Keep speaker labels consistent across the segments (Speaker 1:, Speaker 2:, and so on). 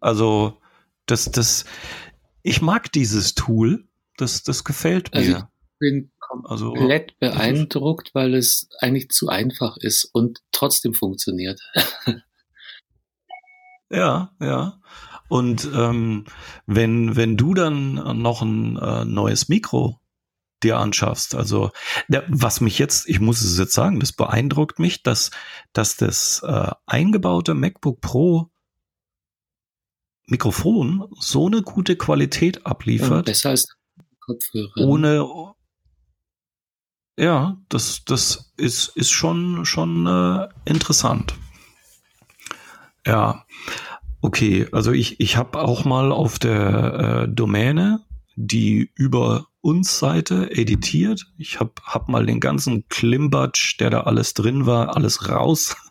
Speaker 1: Also, das, das, ich mag dieses Tool. Das, das gefällt mir.
Speaker 2: Also ich bin
Speaker 1: Also,
Speaker 2: komplett beeindruckt, weil es eigentlich zu einfach ist und trotzdem funktioniert.
Speaker 1: Ja, ja. Und ähm, wenn, wenn du dann noch ein äh, neues Mikro dir anschaffst, also der, was mich jetzt, ich muss es jetzt sagen, das beeindruckt mich, dass, dass das äh, eingebaute MacBook Pro Mikrofon so eine gute Qualität abliefert,
Speaker 2: besser als Kopfhörer. ne?
Speaker 1: ohne ja, das, das ist, ist schon, schon äh, interessant. Ja, okay. Also ich, ich habe auch mal auf der äh, Domäne die über uns Seite editiert. Ich habe hab mal den ganzen Klimbatsch, der da alles drin war, alles raus.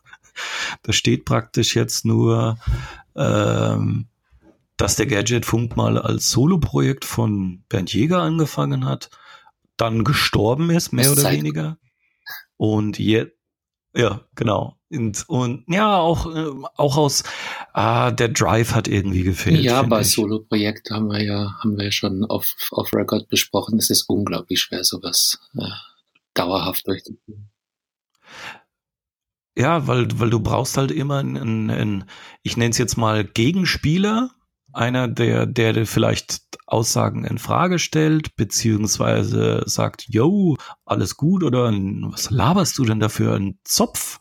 Speaker 1: Da steht praktisch jetzt nur, ähm, dass der Gadgetfunk mal als Soloprojekt von Bernd Jäger angefangen hat, dann gestorben ist, mehr
Speaker 2: Aus
Speaker 1: oder
Speaker 2: Zeit-
Speaker 1: weniger. Und jetzt, ja, genau. Und, und ja, auch, äh, auch aus, ah, der Drive hat irgendwie gefehlt.
Speaker 2: Ja, bei. Solo-Projekt haben wir ja, haben wir ja schon auf, auf Record besprochen. Es ist unglaublich schwer, sowas äh, dauerhaft durchzuführen.
Speaker 1: Ja, weil, weil du brauchst halt immer einen, einen ich nenne es jetzt mal Gegenspieler, einer, der, der vielleicht Aussagen in Frage stellt, beziehungsweise sagt, yo, alles gut oder was laberst du denn da für einen Zopf?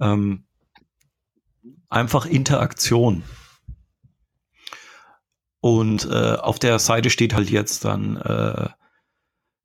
Speaker 1: Ähm, einfach Interaktion. Und äh, auf der Seite steht halt jetzt dann, äh,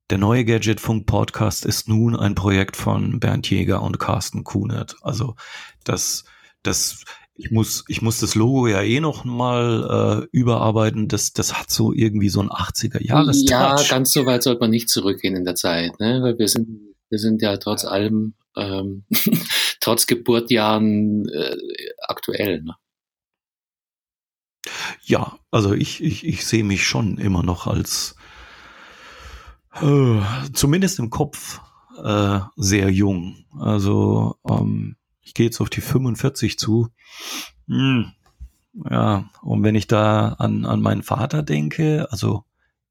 Speaker 1: der neue Gadgetfunk Podcast ist nun ein Projekt von Bernd Jäger und Carsten Kunert. Also das, das, ich muss, ich muss das Logo ja eh noch mal äh, überarbeiten. Das, das hat so irgendwie so ein 80er Jahres
Speaker 2: Ja, ganz so weit sollte man nicht zurückgehen in der Zeit, ne? Weil wir sind, wir sind ja trotz allem, ähm, trotz Geburtjahren äh, aktuell. Ne?
Speaker 1: Ja, also ich, ich, ich sehe mich schon immer noch als äh, zumindest im Kopf äh, sehr jung. Also ähm, ich gehe jetzt auf die 45 zu. Hm, ja, und wenn ich da an, an meinen Vater denke, also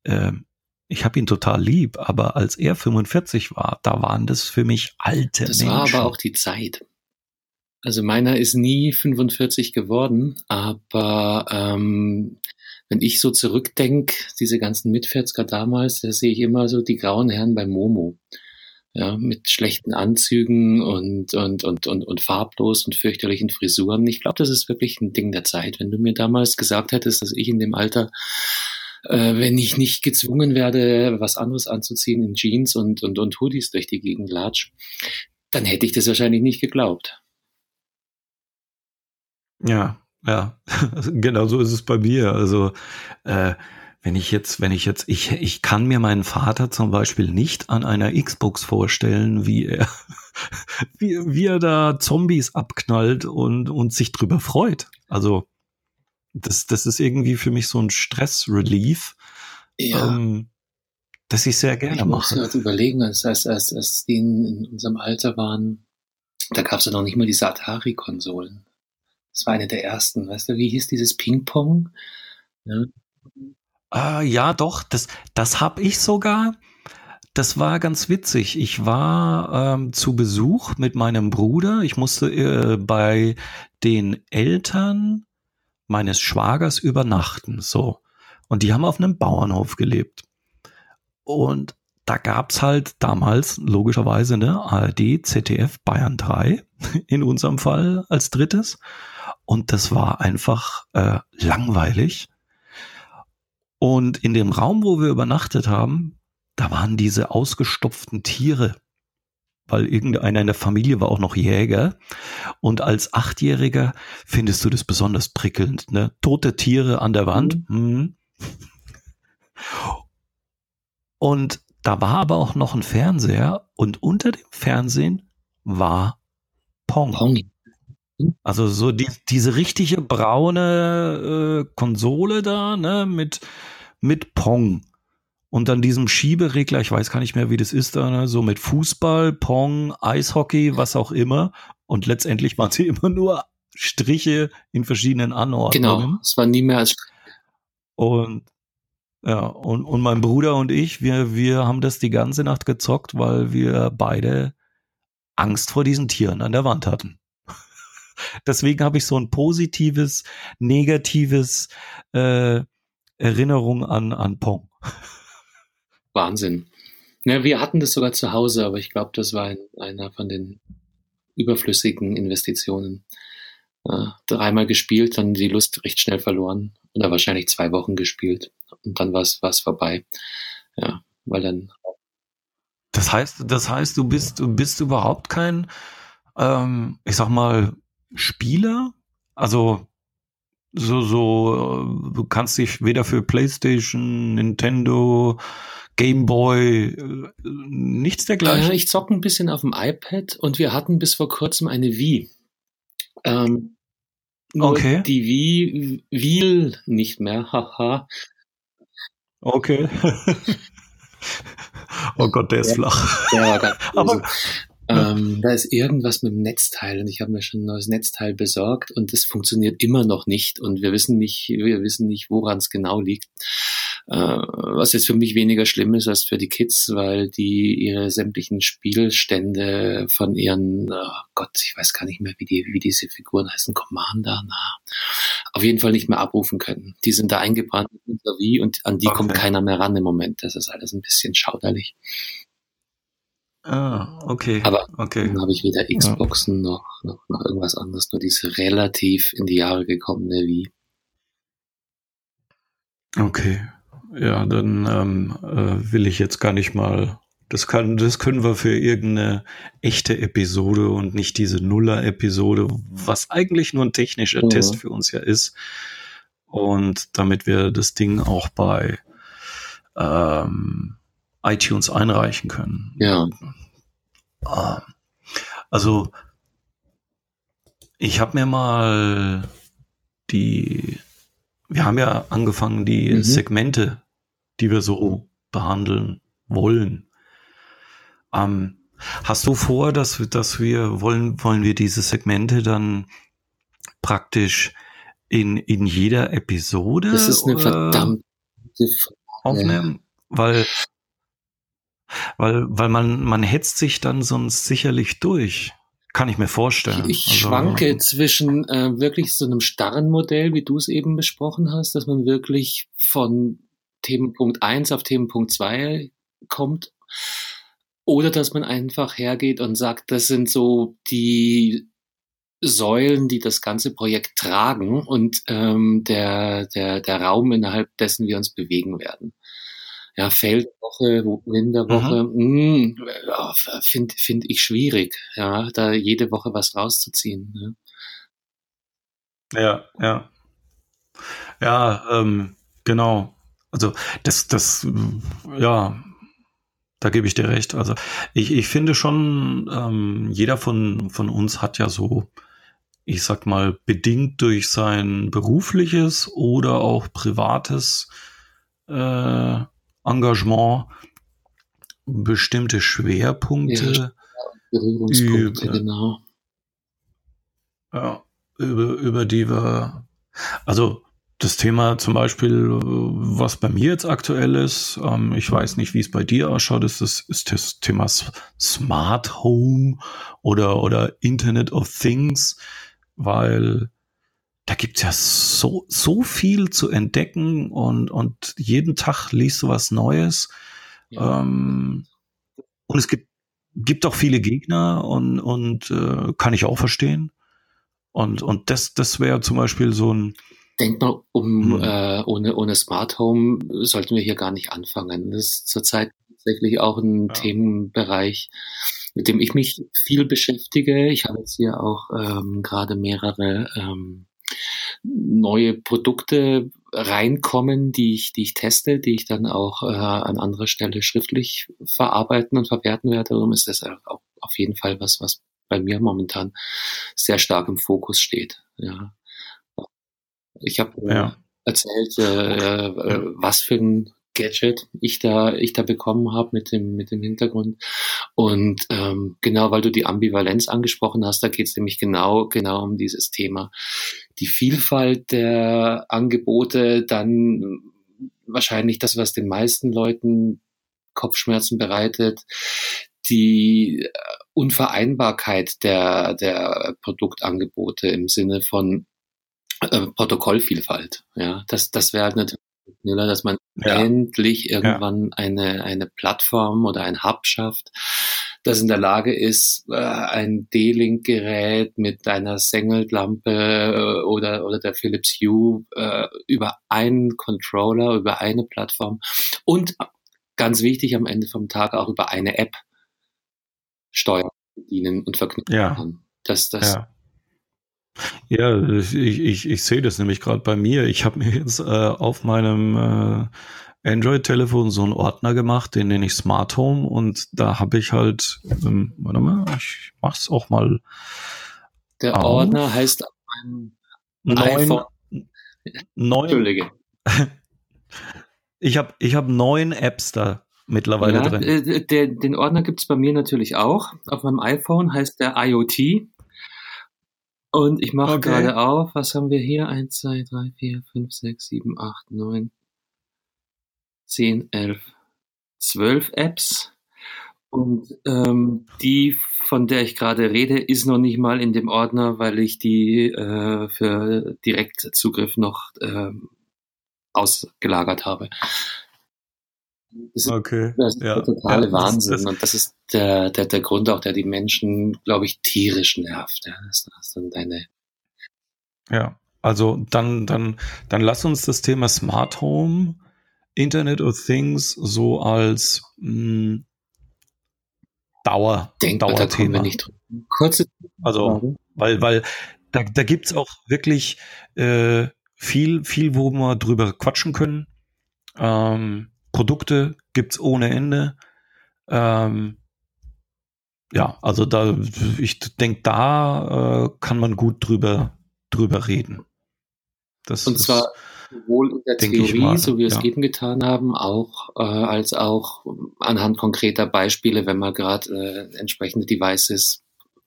Speaker 1: ähm, ich habe ihn total lieb, aber als er 45 war, da waren das für mich alte
Speaker 2: Das
Speaker 1: Menschen.
Speaker 2: war aber auch die Zeit. Also meiner ist nie 45 geworden, aber ähm, wenn ich so zurückdenk, diese ganzen Mitvierzger damals, da sehe ich immer so die grauen Herren bei Momo. Ja, mit schlechten Anzügen und, und, und, und, und farblos und fürchterlichen Frisuren. Ich glaube, das ist wirklich ein Ding der Zeit. Wenn du mir damals gesagt hättest, dass ich in dem Alter, äh, wenn ich nicht gezwungen werde, was anderes anzuziehen in Jeans und, und, und Hoodies durch die Gegend latsch, dann hätte ich das wahrscheinlich nicht geglaubt.
Speaker 1: Ja, ja, genau so ist es bei mir. Also äh, wenn ich jetzt, wenn ich jetzt, ich, ich kann mir meinen Vater zum Beispiel nicht an einer Xbox vorstellen, wie er, wie, wie er da Zombies abknallt und, und sich drüber freut. Also das, das ist irgendwie für mich so ein Stress-Relief,
Speaker 2: Ja,
Speaker 1: ähm, das ich sehr
Speaker 2: ich
Speaker 1: gerne
Speaker 2: muss
Speaker 1: mache.
Speaker 2: gerade überlegen, als, als, als, als die in, in unserem Alter waren, da gab es ja noch nicht mal diese Atari-Konsolen. Das war eine der ersten, weißt du, wie hieß dieses Ping-Pong? Ja.
Speaker 1: Ah, ja, doch, das, das hab ich sogar. Das war ganz witzig. Ich war ähm, zu Besuch mit meinem Bruder. Ich musste äh, bei den Eltern meines Schwagers übernachten. So. Und die haben auf einem Bauernhof gelebt. Und da gab's halt damals logischerweise ne ARD, ZDF, Bayern 3 in unserem Fall als drittes. Und das war einfach äh, langweilig. Und in dem Raum, wo wir übernachtet haben, da waren diese ausgestopften Tiere, weil irgendeiner in der Familie war auch noch Jäger. Und als Achtjähriger findest du das besonders prickelnd, ne? Tote Tiere an der Wand. Mhm. Und da war aber auch noch ein Fernseher und unter dem Fernsehen war Pong.
Speaker 2: Pong.
Speaker 1: Also so die, diese richtige braune äh, Konsole da, ne, mit, mit Pong. Und dann diesem Schieberegler, ich weiß gar nicht mehr, wie das ist da, ne, so mit Fußball, Pong, Eishockey, was auch immer. Und letztendlich waren sie immer nur Striche in verschiedenen Anordnungen.
Speaker 2: Genau, es war nie mehr als
Speaker 1: und ja, und, und mein Bruder und ich, wir, wir haben das die ganze Nacht gezockt, weil wir beide Angst vor diesen Tieren an der Wand hatten. Deswegen habe ich so ein positives, negatives äh, Erinnerung an, an Pong.
Speaker 2: Wahnsinn. Ja, wir hatten das sogar zu Hause, aber ich glaube, das war ein, einer von den überflüssigen Investitionen. Äh, dreimal gespielt, dann die Lust recht schnell verloren oder wahrscheinlich zwei Wochen gespielt und dann war es vorbei. Ja, weil dann.
Speaker 1: Das heißt, das heißt, du bist, du bist überhaupt kein, ähm, ich sag mal, Spieler? Also so, so, du kannst dich weder für PlayStation, Nintendo, Game Boy, äh, nichts dergleichen.
Speaker 2: Äh, ich zocke ein bisschen auf dem iPad und wir hatten bis vor kurzem eine Wii. Ähm,
Speaker 1: okay.
Speaker 2: Die Wii will nicht mehr, haha.
Speaker 1: Okay. oh Gott, der ist flach.
Speaker 2: Der Aber ähm, da ist irgendwas mit dem Netzteil und ich habe mir schon ein neues Netzteil besorgt und es funktioniert immer noch nicht und wir wissen nicht, wir wissen nicht, woran es genau liegt. Äh, was jetzt für mich weniger schlimm ist als für die Kids, weil die ihre sämtlichen Spielstände von ihren, oh Gott, ich weiß gar nicht mehr, wie die, wie diese Figuren heißen, Commander, na, auf jeden Fall nicht mehr abrufen können. Die sind da eingebrannt in unser Wie und an die okay. kommt keiner mehr ran im Moment. Das ist alles ein bisschen schauderlich.
Speaker 1: Ah, okay.
Speaker 2: Aber
Speaker 1: okay.
Speaker 2: dann habe ich weder Xboxen ja. noch, noch, noch irgendwas anderes, nur diese relativ in die Jahre gekommene Wii.
Speaker 1: Okay. Ja, dann ähm, äh, will ich jetzt gar nicht mal. Das kann, das können wir für irgendeine echte Episode und nicht diese Nuller-Episode, was eigentlich nur ein technischer mhm. Test für uns ja ist. Und damit wir das Ding auch bei ähm, iTunes einreichen können.
Speaker 2: Ja.
Speaker 1: Ah. Also, ich habe mir mal die, wir haben ja angefangen, die mhm. Segmente, die wir so behandeln wollen. Ähm, hast du vor, dass, dass wir wollen, wollen wir diese Segmente dann praktisch in, in jeder Episode
Speaker 2: das ist eine verdammte
Speaker 1: aufnehmen? Weil weil, weil man, man hetzt sich dann sonst sicherlich durch. Kann ich mir vorstellen.
Speaker 2: Ich, ich also, schwanke zwischen äh, wirklich so einem starren Modell, wie du es eben besprochen hast, dass man wirklich von Themenpunkt 1 auf Themenpunkt 2 kommt. Oder dass man einfach hergeht und sagt, das sind so die Säulen, die das ganze Projekt tragen und ähm, der, der, der Raum, innerhalb dessen wir uns bewegen werden ja, Feldwoche, Winterwoche, mhm. ja, finde find ich schwierig, ja, da jede Woche was rauszuziehen. Ne?
Speaker 1: Ja, ja. Ja, ähm, genau. Also das, das, ja, da gebe ich dir recht. Also ich, ich finde schon, ähm, jeder von, von uns hat ja so, ich sag mal, bedingt durch sein berufliches oder auch privates äh, Engagement bestimmte Schwerpunkte
Speaker 2: ja, Berührungspunkte, über, genau.
Speaker 1: Ja, über, über die wir, also das Thema zum Beispiel, was bei mir jetzt aktuell ist, ähm, ich weiß nicht, wie es bei dir ausschaut, ist das, ist das Thema Smart Home oder, oder Internet of Things, weil da gibt's ja so, so viel zu entdecken und, und jeden Tag liest du was Neues. Ja. Ähm, und es gibt, gibt auch viele Gegner und, und äh, kann ich auch verstehen. Und, und das, das wäre zum Beispiel so ein.
Speaker 2: Denk mal, um hm. äh, ohne, ohne Smart Home sollten wir hier gar nicht anfangen. Das ist zurzeit tatsächlich auch ein ja. Themenbereich, mit dem ich mich viel beschäftige. Ich habe jetzt hier auch ähm, gerade mehrere ähm, neue Produkte reinkommen, die ich, die ich teste, die ich dann auch äh, an anderer Stelle schriftlich verarbeiten und verwerten werde. Darum ist das auch auf jeden Fall was, was bei mir momentan sehr stark im Fokus steht. Ja. Ich habe äh, ja. erzählt, äh, äh, was für ein Gadget ich da, ich da bekommen habe mit dem, mit dem Hintergrund. Und ähm, genau, weil du die Ambivalenz angesprochen hast, da geht es nämlich genau, genau um dieses Thema. Die Vielfalt der Angebote, dann wahrscheinlich das, was den meisten Leuten Kopfschmerzen bereitet, die Unvereinbarkeit der, der Produktangebote im Sinne von äh, Protokollvielfalt. Ja, das, das wäre natürlich schneller, dass man ja. endlich irgendwann ja. eine, eine Plattform oder ein Hub schafft, das in der Lage ist, äh, ein D-Link-Gerät mit einer Sengelt-Lampe äh, oder, oder der Philips Hue äh, über einen Controller, über eine Plattform und ganz wichtig am Ende vom Tag auch über eine App steuern, bedienen und verknüpfen
Speaker 1: ja.
Speaker 2: kann. Das, das
Speaker 1: ja. Ja, ich, ich, ich sehe das nämlich gerade bei mir. Ich habe mir jetzt äh, auf meinem äh, Android-Telefon so einen Ordner gemacht, den nenne ich Smart Home und da habe ich halt, ähm, warte mal, ich mach's auch mal.
Speaker 2: Der auf. Ordner heißt ein
Speaker 1: neun, iPhone. Neun, Entschuldige. ich habe ich hab neun Apps da mittlerweile ja, drin.
Speaker 2: Äh, der, den Ordner gibt's bei mir natürlich auch. Auf meinem iPhone heißt der IoT. Und ich mache okay. gerade auf, was haben wir hier? 1, 2, 3, 4, 5, 6, 7, 8, 9, 10, 11, 12 Apps. Und ähm, die, von der ich gerade rede, ist noch nicht mal in dem Ordner, weil ich die äh, für Direktzugriff noch äh, ausgelagert habe. Das ist,
Speaker 1: okay.
Speaker 2: das ist
Speaker 1: ja.
Speaker 2: der totale
Speaker 1: ja,
Speaker 2: Wahnsinn.
Speaker 1: Das,
Speaker 2: das, und das ist der, der, der Grund auch, der die Menschen, glaube ich, tierisch nervt. Ja. Das ist dann deine.
Speaker 1: Ja, also dann, dann, dann lass uns das Thema Smart Home, Internet of Things so als mh, hm, Dauer,
Speaker 2: Denkbar, Dauerthema. Da nicht
Speaker 1: Kurze also, weil, weil da, da gibt's auch wirklich äh, viel, viel, wo wir drüber quatschen können. Ähm, Produkte gibt's ohne Ende. Ähm, ja, also da, ich denke, da äh, kann man gut drüber, drüber reden.
Speaker 2: Das Und zwar sowohl in der Theorie, mal, so wie wir ja. es eben getan haben, auch äh, als auch anhand konkreter Beispiele, wenn man gerade äh, entsprechende Devices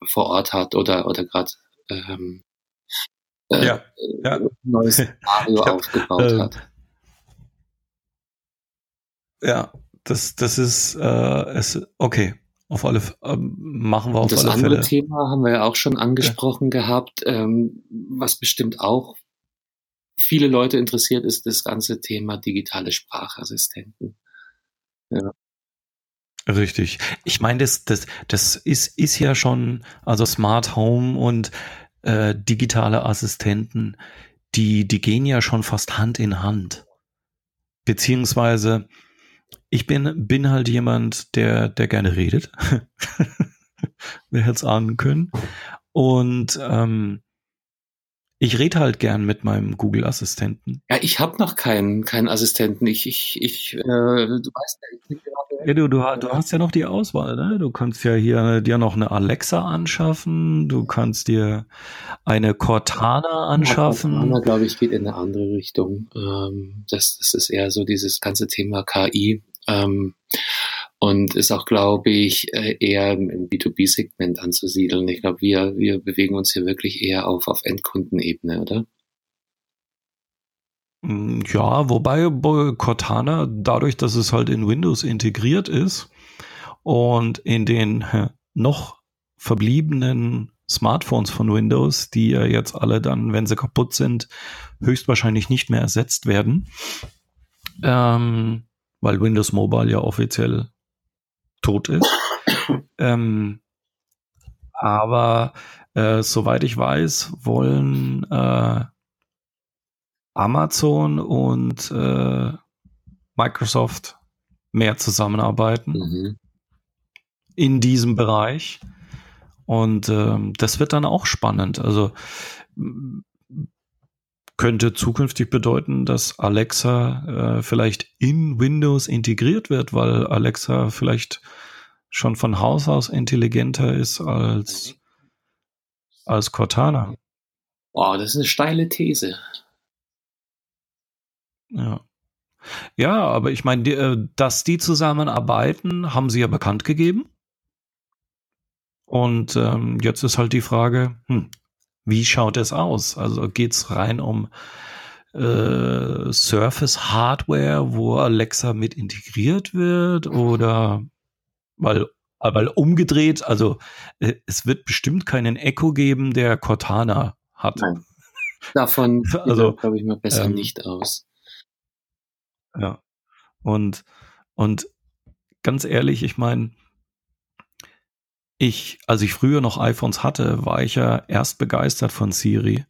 Speaker 2: vor Ort hat oder oder gerade ähm,
Speaker 1: äh, ja, ja.
Speaker 2: neues Szenario aufgebaut hat.
Speaker 1: Ja, das, das ist äh, es, okay. Auf alle ähm, machen wir auf
Speaker 2: das
Speaker 1: alle
Speaker 2: Fälle.
Speaker 1: Das
Speaker 2: andere Thema haben wir ja auch schon angesprochen ja. gehabt, ähm, was bestimmt auch viele Leute interessiert, ist das ganze Thema digitale Sprachassistenten.
Speaker 1: Ja. Richtig. Ich meine, das, das, das ist, ist ja schon, also Smart Home und äh, digitale Assistenten, die, die gehen ja schon fast Hand in Hand. Beziehungsweise ich bin, bin halt jemand, der, der gerne redet. Wer hätte es ahnen können. Und ähm, ich rede halt gern mit meinem Google-Assistenten.
Speaker 2: Ja, ich habe noch keinen, keinen Assistenten. Ich, ich, ich, äh, du weißt ja, ich bin
Speaker 1: gerade. Ja, du, du, du hast ja noch die Auswahl, ne? Du kannst ja hier dir noch eine Alexa anschaffen, du kannst dir eine Cortana anschaffen.
Speaker 2: Cortana, glaube ich, geht in eine andere Richtung. Ähm, das, das ist eher so dieses ganze Thema KI. Ähm, und ist auch, glaube ich, äh, eher im B2B-Segment anzusiedeln. Ich glaube, wir, wir bewegen uns hier wirklich eher auf, auf Endkundenebene, oder?
Speaker 1: Mm, ja, wobei Cortana, dadurch, dass es halt in Windows integriert ist und in den noch verbliebenen Smartphones von Windows, die ja jetzt alle dann, wenn sie kaputt sind, höchstwahrscheinlich nicht mehr ersetzt werden, ähm, weil Windows Mobile ja offiziell tot ist. ähm, aber äh, soweit ich weiß, wollen äh, Amazon und äh, Microsoft mehr zusammenarbeiten mhm. in diesem Bereich. Und ähm, das wird dann auch spannend. Also könnte zukünftig bedeuten, dass Alexa äh, vielleicht in Windows integriert wird, weil Alexa vielleicht schon von Haus aus intelligenter ist als, als Cortana.
Speaker 2: Wow, das ist eine steile These.
Speaker 1: Ja. Ja, aber ich meine, äh, dass die zusammenarbeiten, haben sie ja bekannt gegeben. Und ähm, jetzt ist halt die Frage, hm, wie schaut es aus? Also geht es rein um äh, Surface Hardware, wo Alexa mit integriert wird oder weil weil umgedreht, also äh, es wird bestimmt keinen Echo geben, der Cortana hat. Nein.
Speaker 2: Davon also, glaube ich mal besser ähm, nicht aus.
Speaker 1: Ja. Und, und ganz ehrlich, ich meine, ich, als ich früher noch iPhones hatte, war ich ja erst begeistert von Siri,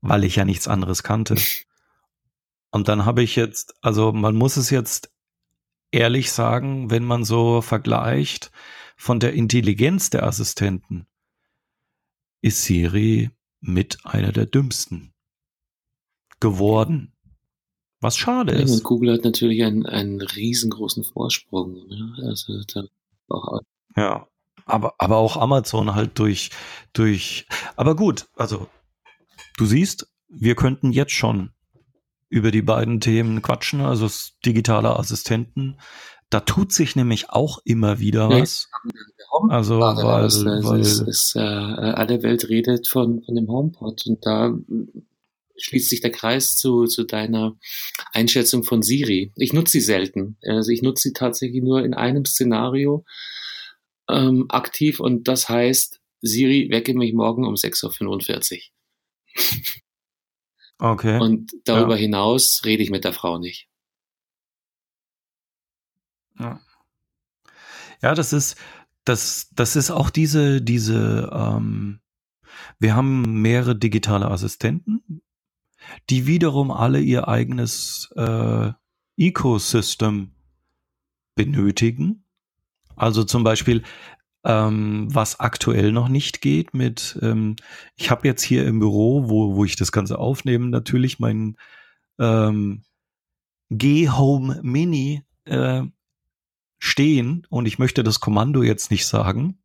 Speaker 1: weil ich ja nichts anderes kannte. Und dann habe ich jetzt, also man muss es jetzt ehrlich sagen, wenn man so vergleicht von der Intelligenz der Assistenten, ist Siri mit einer der dümmsten geworden. Was schade ist. Und
Speaker 2: Google hat natürlich einen, einen riesengroßen Vorsprung. Ne? Also da
Speaker 1: auch ja, aber, aber auch Amazon halt durch, durch, aber gut, also du siehst, wir könnten jetzt schon über die beiden Themen quatschen, also digitale Assistenten. Da tut sich nämlich auch immer wieder was.
Speaker 2: Also, weil, was, weil es, es, äh, alle Welt redet von, von dem HomePod und da schließt sich der Kreis zu, zu deiner Einschätzung von Siri. Ich nutze sie selten. Also ich nutze sie tatsächlich nur in einem Szenario ähm, aktiv und das heißt, Siri, wecke mich morgen um 6.45 Uhr.
Speaker 1: Okay.
Speaker 2: Und darüber ja. hinaus rede ich mit der Frau nicht.
Speaker 1: Ja. Ja, das ist, das, das ist auch diese, diese, ähm, wir haben mehrere digitale Assistenten, die wiederum alle ihr eigenes äh, Ecosystem benötigen. Also zum Beispiel, ähm, was aktuell noch nicht geht mit, ähm, ich habe jetzt hier im Büro, wo, wo ich das Ganze aufnehme, natürlich mein ähm, G-Home Mini äh, stehen und ich möchte das Kommando jetzt nicht sagen,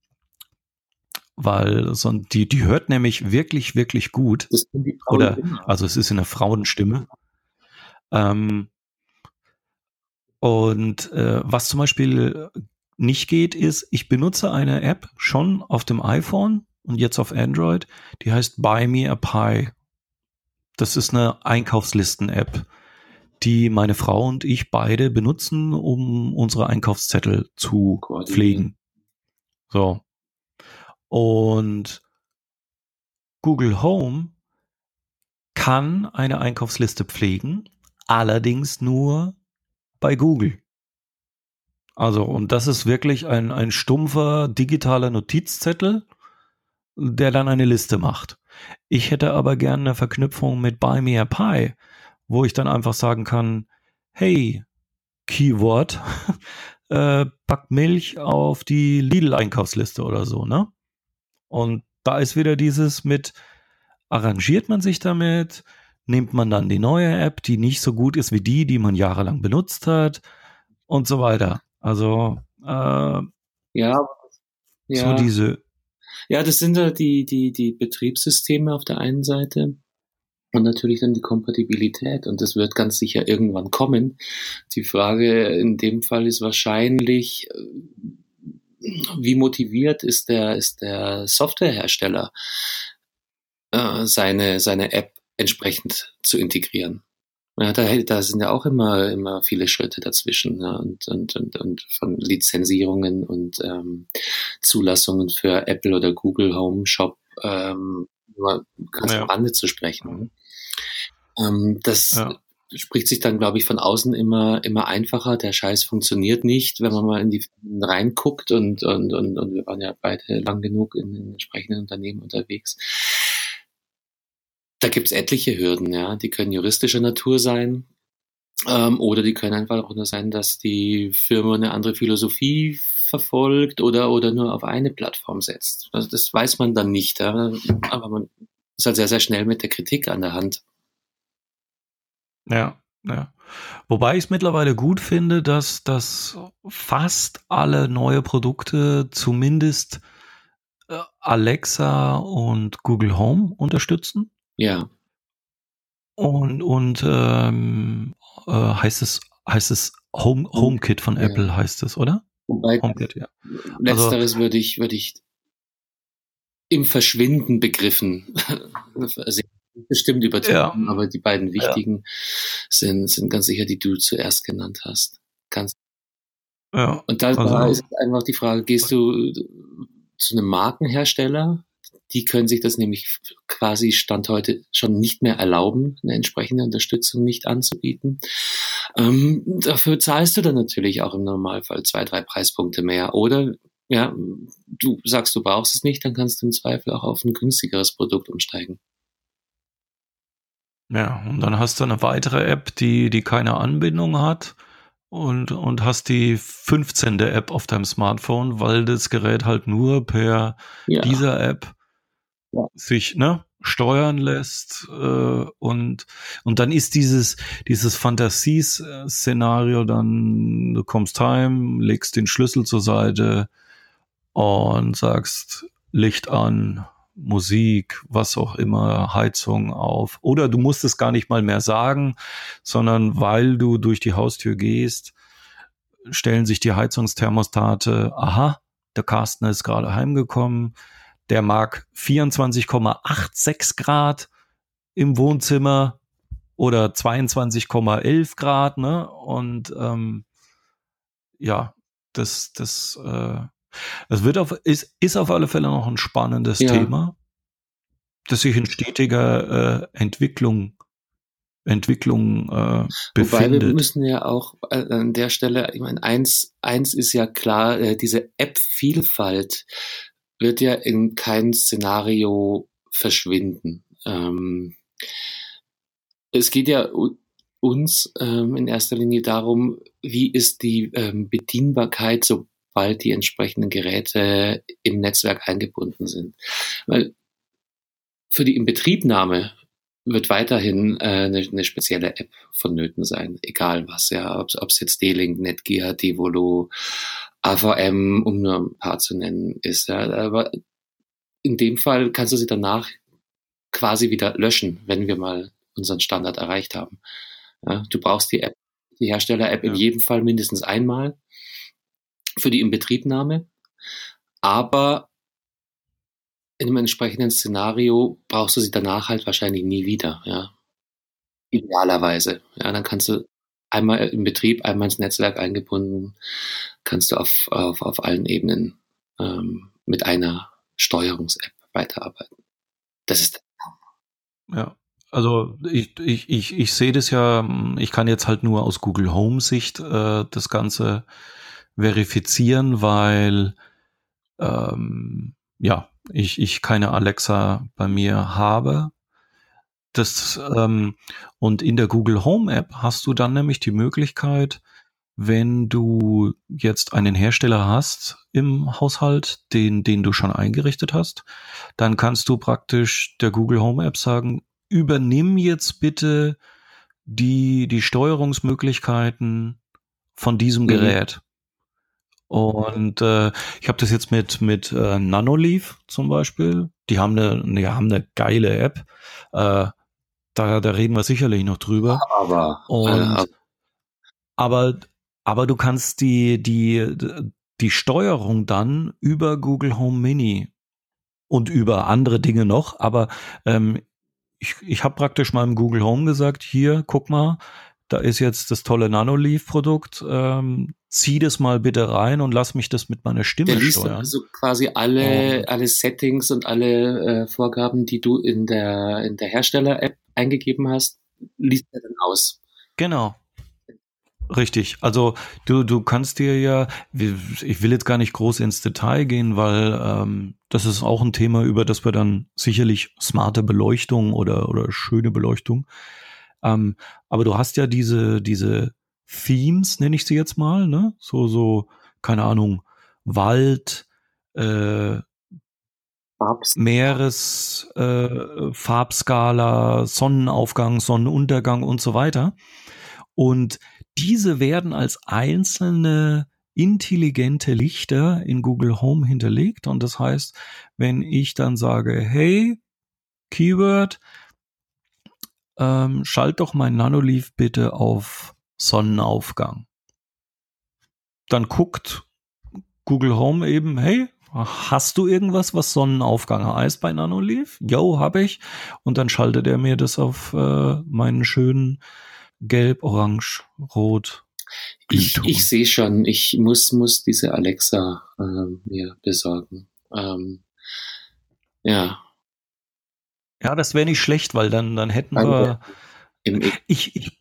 Speaker 1: weil so, die, die hört nämlich wirklich, wirklich gut. Oder, also es ist in der Frauenstimme. Ähm, und äh, was zum Beispiel nicht geht, ist, ich benutze eine App schon auf dem iPhone und jetzt auf Android, die heißt Buy Me a Pie. Das ist eine Einkaufslisten-App, die meine Frau und ich beide benutzen, um unsere Einkaufszettel zu pflegen. So. Und Google Home kann eine Einkaufsliste pflegen, allerdings nur bei Google. Also, und das ist wirklich ein, ein stumpfer digitaler Notizzettel, der dann eine Liste macht. Ich hätte aber gerne eine Verknüpfung mit Buy Me a Pie, wo ich dann einfach sagen kann, hey, Keyword, äh, pack Milch auf die Lidl-Einkaufsliste oder so, ne? Und da ist wieder dieses mit, arrangiert man sich damit, nimmt man dann die neue App, die nicht so gut ist wie die, die man jahrelang benutzt hat und so weiter. Also äh,
Speaker 2: ja, ja,
Speaker 1: so diese.
Speaker 2: Ja, das sind ja die, die, die Betriebssysteme auf der einen Seite und natürlich dann die Kompatibilität. Und das wird ganz sicher irgendwann kommen. Die Frage in dem Fall ist wahrscheinlich, wie motiviert ist der, ist der Softwarehersteller, äh, seine, seine App entsprechend zu integrieren. Ja, da, da sind ja auch immer, immer viele Schritte dazwischen ja, und, und, und, und von Lizenzierungen und ähm, Zulassungen für Apple oder Google Home Shop ähm, nur ganz ja. am Rande zu sprechen. Ähm, das ja spricht sich dann, glaube ich, von außen immer, immer einfacher. Der Scheiß funktioniert nicht, wenn man mal in die reinguckt und, und, und, und wir waren ja beide lang genug in, in entsprechenden Unternehmen unterwegs. Da gibt's etliche Hürden, ja. Die können juristischer Natur sein. Ähm, oder die können einfach auch nur sein, dass die Firma eine andere Philosophie verfolgt oder, oder nur auf eine Plattform setzt. Also das weiß man dann nicht, ja? aber man ist halt sehr, sehr schnell mit der Kritik an der Hand.
Speaker 1: Ja, ja. Wobei ich es mittlerweile gut finde, dass, dass fast alle neue Produkte zumindest äh, Alexa und Google Home unterstützen.
Speaker 2: Ja.
Speaker 1: Und, und ähm, äh, heißt es, heißt es Home, HomeKit von ja. Apple heißt es, oder?
Speaker 2: Wobei, HomeKit, ja. Letzteres also, würde ich, würde ich im Verschwinden begriffen. Bestimmt übertrieben, ja. aber die beiden wichtigen ja. sind, sind ganz sicher, die du zuerst genannt hast. Ganz. Ja. Und da also, ist einfach die Frage, gehst du zu einem Markenhersteller die können sich das nämlich quasi Stand heute schon nicht mehr erlauben, eine entsprechende Unterstützung nicht anzubieten. Ähm, dafür zahlst du dann natürlich auch im Normalfall zwei, drei Preispunkte mehr. Oder ja, du sagst, du brauchst es nicht, dann kannst du im Zweifel auch auf ein günstigeres Produkt umsteigen.
Speaker 1: Ja, und dann hast du eine weitere App, die, die keine Anbindung hat und, und hast die 15. App auf deinem Smartphone, weil das Gerät halt nur per ja. dieser App sich ne, steuern lässt äh, und und dann ist dieses dieses Fantasieszenario dann du kommst heim legst den Schlüssel zur Seite und sagst Licht an Musik was auch immer Heizung auf. Oder du musst es gar nicht mal mehr sagen sondern weil du durch die Haustür gehst stellen sich die Heizungsthermostate aha der Carsten ist gerade heimgekommen der mag 24,86 Grad im Wohnzimmer oder 22,11 Grad, ne? Und ähm, ja, das, das, äh, das wird auf, ist, ist auf alle Fälle noch ein spannendes ja. Thema, das sich in stetiger äh, Entwicklung Entwicklung äh, befindet.
Speaker 2: Wobei wir müssen ja auch äh, an der Stelle, ich meine, eins, eins ist ja klar, äh, diese App-Vielfalt wird ja in kein Szenario verschwinden. Ähm, es geht ja uns ähm, in erster Linie darum, wie ist die ähm, Bedienbarkeit, sobald die entsprechenden Geräte im Netzwerk eingebunden sind. Weil für die Inbetriebnahme wird weiterhin äh, eine, eine, spezielle App vonnöten sein, egal was, ja, ob es jetzt D-Link, Netgear, Devolo, AVM, um nur ein paar zu nennen, ist. Ja. Aber in dem Fall kannst du sie danach quasi wieder löschen, wenn wir mal unseren Standard erreicht haben. Ja, du brauchst die App, die Hersteller-App ja. in jedem Fall mindestens einmal für die Inbetriebnahme. Aber in einem entsprechenden Szenario brauchst du sie danach halt wahrscheinlich nie wieder, ja. Idealerweise. Ja, dann kannst du einmal im Betrieb, einmal ins Netzwerk eingebunden, kannst du auf, auf, auf allen Ebenen ähm, mit einer Steuerungs-App weiterarbeiten. Das ist
Speaker 1: ja. Also ich, ich, ich, ich sehe das ja, ich kann jetzt halt nur aus Google Home Sicht äh, das Ganze verifizieren, weil ähm, ja, ich, ich keine Alexa bei mir habe. Das, ähm, und in der Google Home App hast du dann nämlich die Möglichkeit, wenn du jetzt einen Hersteller hast im Haushalt, den, den du schon eingerichtet hast, dann kannst du praktisch der Google Home App sagen, übernimm jetzt bitte die, die Steuerungsmöglichkeiten von diesem mhm. Gerät. Und äh, ich habe das jetzt mit mit äh, Nanoleaf zum Beispiel. Die haben eine, die haben eine geile App. Äh, da, da reden wir sicherlich noch drüber.
Speaker 2: Aber,
Speaker 1: und, äh, aber, aber du kannst die, die, die Steuerung dann über Google Home Mini und über andere Dinge noch. Aber ähm, ich, ich habe praktisch meinem Google Home gesagt, hier, guck mal, da ist jetzt das tolle Nanoleaf-Produkt, ähm, zieh das mal bitte rein und lass mich das mit meiner Stimme Der liest steuern.
Speaker 2: Also quasi alle, oh. alle Settings und alle äh, Vorgaben, die du in der, in der Hersteller-App eingegeben hast, liest er dann aus.
Speaker 1: Genau. Richtig. Also du, du kannst dir ja, ich will jetzt gar nicht groß ins Detail gehen, weil ähm, das ist auch ein Thema, über das wir dann sicherlich smarte Beleuchtung oder, oder schöne Beleuchtung ähm, aber du hast ja diese, diese Themes, nenne ich sie jetzt mal, ne? So, so, keine Ahnung, Wald, äh, Meeres, äh, Farbskala, Sonnenaufgang, Sonnenuntergang und so weiter. Und diese werden als einzelne intelligente Lichter in Google Home hinterlegt. Und das heißt, wenn ich dann sage, hey, Keyword, ähm, schalt doch mein Nanoleaf bitte auf Sonnenaufgang. Dann guckt Google Home eben, hey, hast du irgendwas, was Sonnenaufgang heißt bei Nanoleaf? Yo, hab ich. Und dann schaltet er mir das auf äh, meinen schönen Gelb, Orange, Rot.
Speaker 2: Ich, ich sehe schon, ich muss, muss diese Alexa äh, mir besorgen. Ähm, ja.
Speaker 1: Ja, das wäre nicht schlecht, weil dann, dann hätten wir. Ich, ich,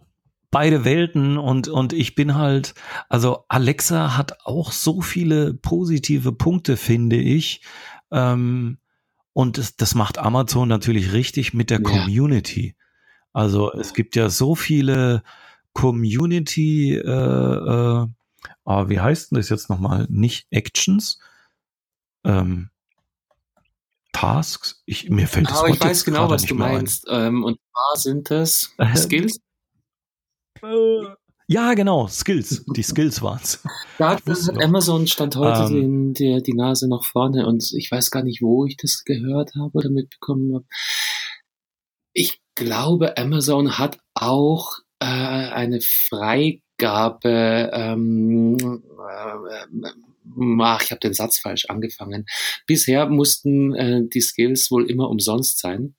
Speaker 1: beide Welten und, und ich bin halt, also Alexa hat auch so viele positive Punkte, finde ich. Ähm, und das, das macht Amazon natürlich richtig mit der ja. Community. Also es gibt ja so viele Community, äh, äh, ah, wie heißt denn das jetzt nochmal? Nicht Actions, ähm, Tasks. Ich, mir fällt das
Speaker 2: Aber ich weiß genau, was du meinst. Ähm, und zwar sind das Skills.
Speaker 1: Ja, genau, Skills. Die Skills waren's.
Speaker 2: Da hat Amazon stand heute ähm, den, der, die Nase nach vorne und ich weiß gar nicht, wo ich das gehört habe oder mitbekommen habe. Ich glaube, Amazon hat auch äh, eine Freigabe, ähm, äh, ach, ich habe den Satz falsch angefangen. Bisher mussten äh, die Skills wohl immer umsonst sein.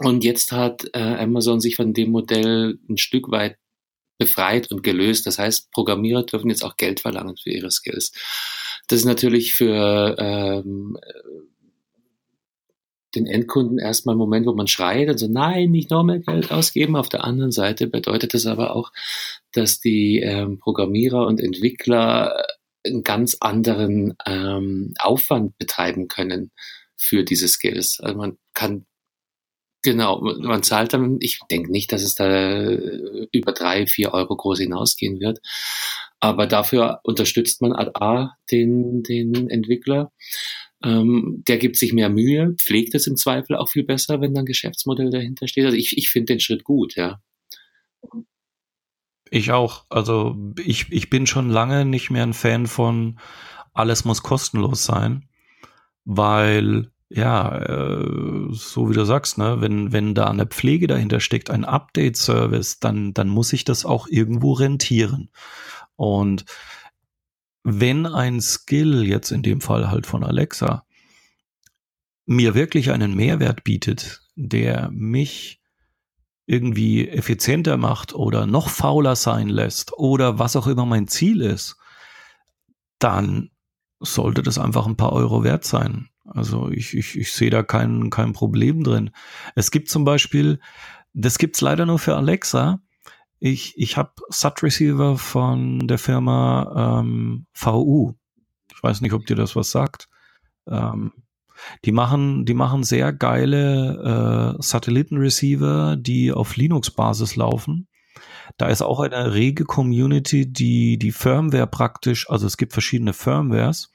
Speaker 2: Und jetzt hat äh, Amazon sich von dem Modell ein Stück weit befreit und gelöst. Das heißt, Programmierer dürfen jetzt auch Geld verlangen für ihre Skills. Das ist natürlich für ähm, den Endkunden erstmal ein Moment, wo man schreit und so, nein, nicht noch mehr Geld ausgeben. Auf der anderen Seite bedeutet das aber auch, dass die ähm, Programmierer und Entwickler einen ganz anderen ähm, Aufwand betreiben können für diese Skills. Also man kann Genau, man zahlt dann, ich denke nicht, dass es da über drei, vier Euro groß hinausgehen wird. Aber dafür unterstützt man A, den, den Entwickler. Ähm, der gibt sich mehr Mühe, pflegt es im Zweifel auch viel besser, wenn dann Geschäftsmodell dahinter steht. Also ich, ich finde den Schritt gut, ja.
Speaker 1: Ich auch. Also ich, ich bin schon lange nicht mehr ein Fan von alles muss kostenlos sein, weil ja, äh, so wie du sagst, ne, wenn, wenn da eine Pflege dahinter steckt, ein Update-Service, dann, dann muss ich das auch irgendwo rentieren. Und wenn ein Skill, jetzt in dem Fall halt von Alexa, mir wirklich einen Mehrwert bietet, der mich irgendwie effizienter macht oder noch fauler sein lässt oder was auch immer mein Ziel ist, dann sollte das einfach ein paar Euro wert sein. Also ich, ich, ich sehe da kein, kein Problem drin. Es gibt zum Beispiel, das gibt's leider nur für Alexa. Ich, ich habe SAT-Receiver von der Firma ähm, VU. Ich weiß nicht, ob dir das was sagt. Ähm, die machen, die machen sehr geile äh, Satellitenreceiver, die auf Linux-Basis laufen. Da ist auch eine rege Community, die die Firmware praktisch, also es gibt verschiedene Firmwares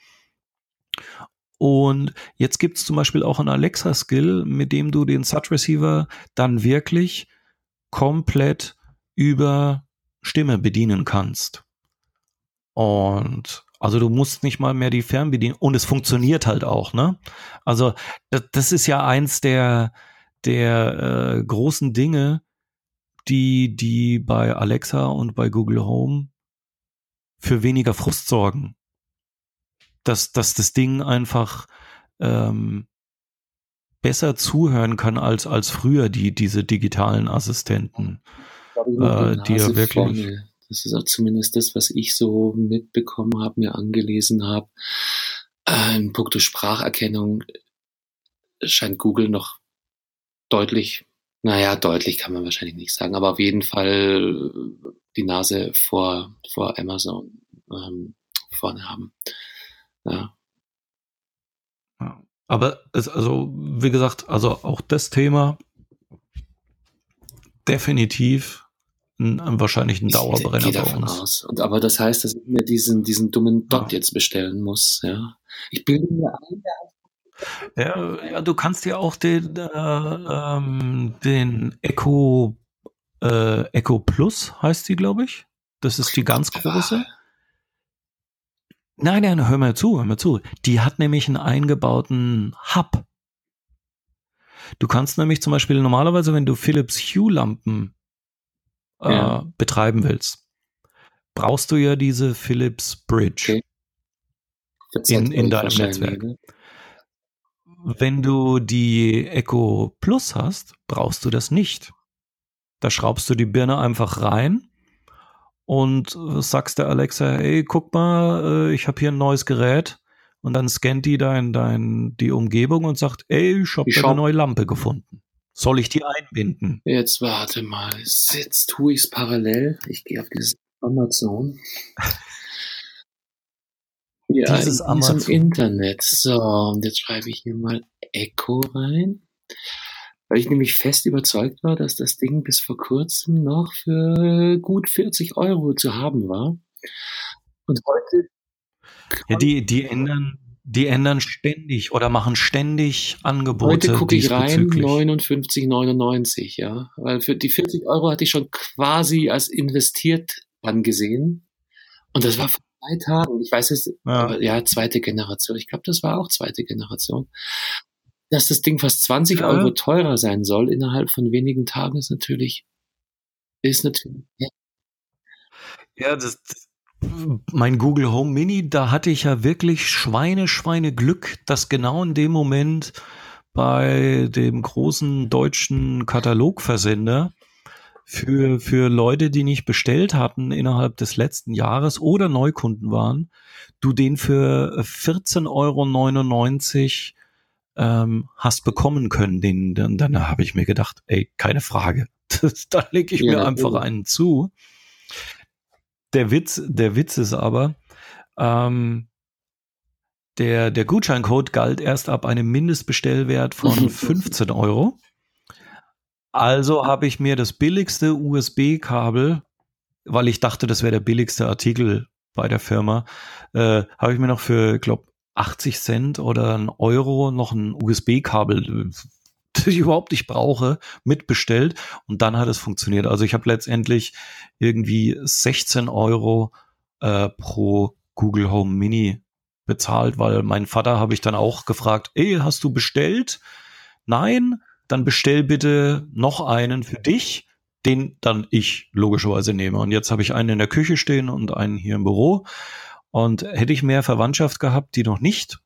Speaker 1: und jetzt gibt es zum Beispiel auch einen Alexa-Skill, mit dem du den SAT-Receiver dann wirklich komplett über Stimme bedienen kannst. Und also du musst nicht mal mehr die Fernbedienung und es funktioniert halt auch, ne? Also das, ist ja eins der der äh, großen Dinge, die die bei Alexa und bei Google Home für weniger Frust sorgen dass, dass das Ding einfach ähm, besser zuhören kann als, als früher die, diese digitalen Assistenten.
Speaker 2: Äh, die ja wirklich. Vorne. Das ist auch zumindest das, was ich so mitbekommen habe, mir angelesen habe. Äh, in puncto Spracherkennung scheint Google noch deutlich, naja, deutlich kann man wahrscheinlich nicht sagen, aber auf jeden Fall die Nase vor, vor Amazon ähm, vorne haben. Ja.
Speaker 1: Aber es, also, wie gesagt, also auch das Thema definitiv ein, ein wahrscheinlich ein Dauerbrenner ich bei uns.
Speaker 2: Aus. Und, aber das heißt, dass ich mir diesen, diesen dummen Dot ja. jetzt bestellen muss. Ja. Ich bilde mir ein,
Speaker 1: ja, ja, du kannst ja auch den, äh, ähm, den Echo, äh, Echo Plus heißt die, glaube ich. Das ist die ganz große. Nein, nein, hör mal zu, hör mal zu. Die hat nämlich einen eingebauten Hub. Du kannst nämlich zum Beispiel normalerweise, wenn du Philips Hue Lampen äh, ja. betreiben willst, brauchst du ja diese Philips Bridge okay. in, in deinem Netzwerk. Ne? Wenn du die Echo Plus hast, brauchst du das nicht. Da schraubst du die Birne einfach rein und sagst der Alexa, hey, guck mal, äh, ich habe hier ein neues Gerät und dann scannt die dein, dein, die Umgebung und sagt, ey, ich habe eine neue Lampe gefunden. Soll ich die einbinden?
Speaker 2: Jetzt warte mal. Jetzt tue ich es parallel. Ich gehe auf dieses Amazon. Ja, dieses Amazon. Internet. So, und jetzt schreibe ich hier mal Echo rein. Weil ich nämlich fest überzeugt war, dass das Ding bis vor kurzem noch für gut 40 Euro zu haben war. Und heute
Speaker 1: ja, die, die ändern, die ändern ständig oder machen ständig Angebote.
Speaker 2: Heute gucke ich rein, 59,99, ja. Weil für die 40 Euro hatte ich schon quasi als investiert angesehen. Und das war vor drei Tagen. Ich weiß es, ja. ja, zweite Generation. Ich glaube, das war auch zweite Generation. Dass das Ding fast 20 ja. Euro teurer sein soll innerhalb von wenigen Tagen ist natürlich, ist natürlich,
Speaker 1: ja. Ja, das, mein Google Home Mini, da hatte ich ja wirklich Schweine, Schweine Glück, dass genau in dem Moment bei dem großen deutschen Katalogversender für, für Leute, die nicht bestellt hatten innerhalb des letzten Jahres oder Neukunden waren, du den für 14,99 Euro ähm, hast bekommen können. Den, dann, dann habe ich mir gedacht, ey, keine Frage. da lege ich ja, mir einfach einen zu der Witz, der Witz ist aber, ähm, der, der Gutscheincode galt erst ab einem Mindestbestellwert von 15 Euro. Also habe ich mir das billigste USB-Kabel, weil ich dachte, das wäre der billigste Artikel bei der Firma, äh, habe ich mir noch für, glaube 80 Cent oder ein Euro noch ein USB-Kabel das ich überhaupt nicht brauche, mitbestellt und dann hat es funktioniert. Also ich habe letztendlich irgendwie 16 Euro äh, pro Google Home Mini bezahlt, weil mein Vater habe ich dann auch gefragt, ey, hast du bestellt? Nein, dann bestell bitte noch einen für dich, den dann ich logischerweise nehme. Und jetzt habe ich einen in der Küche stehen und einen hier im Büro. Und hätte ich mehr Verwandtschaft gehabt, die noch nicht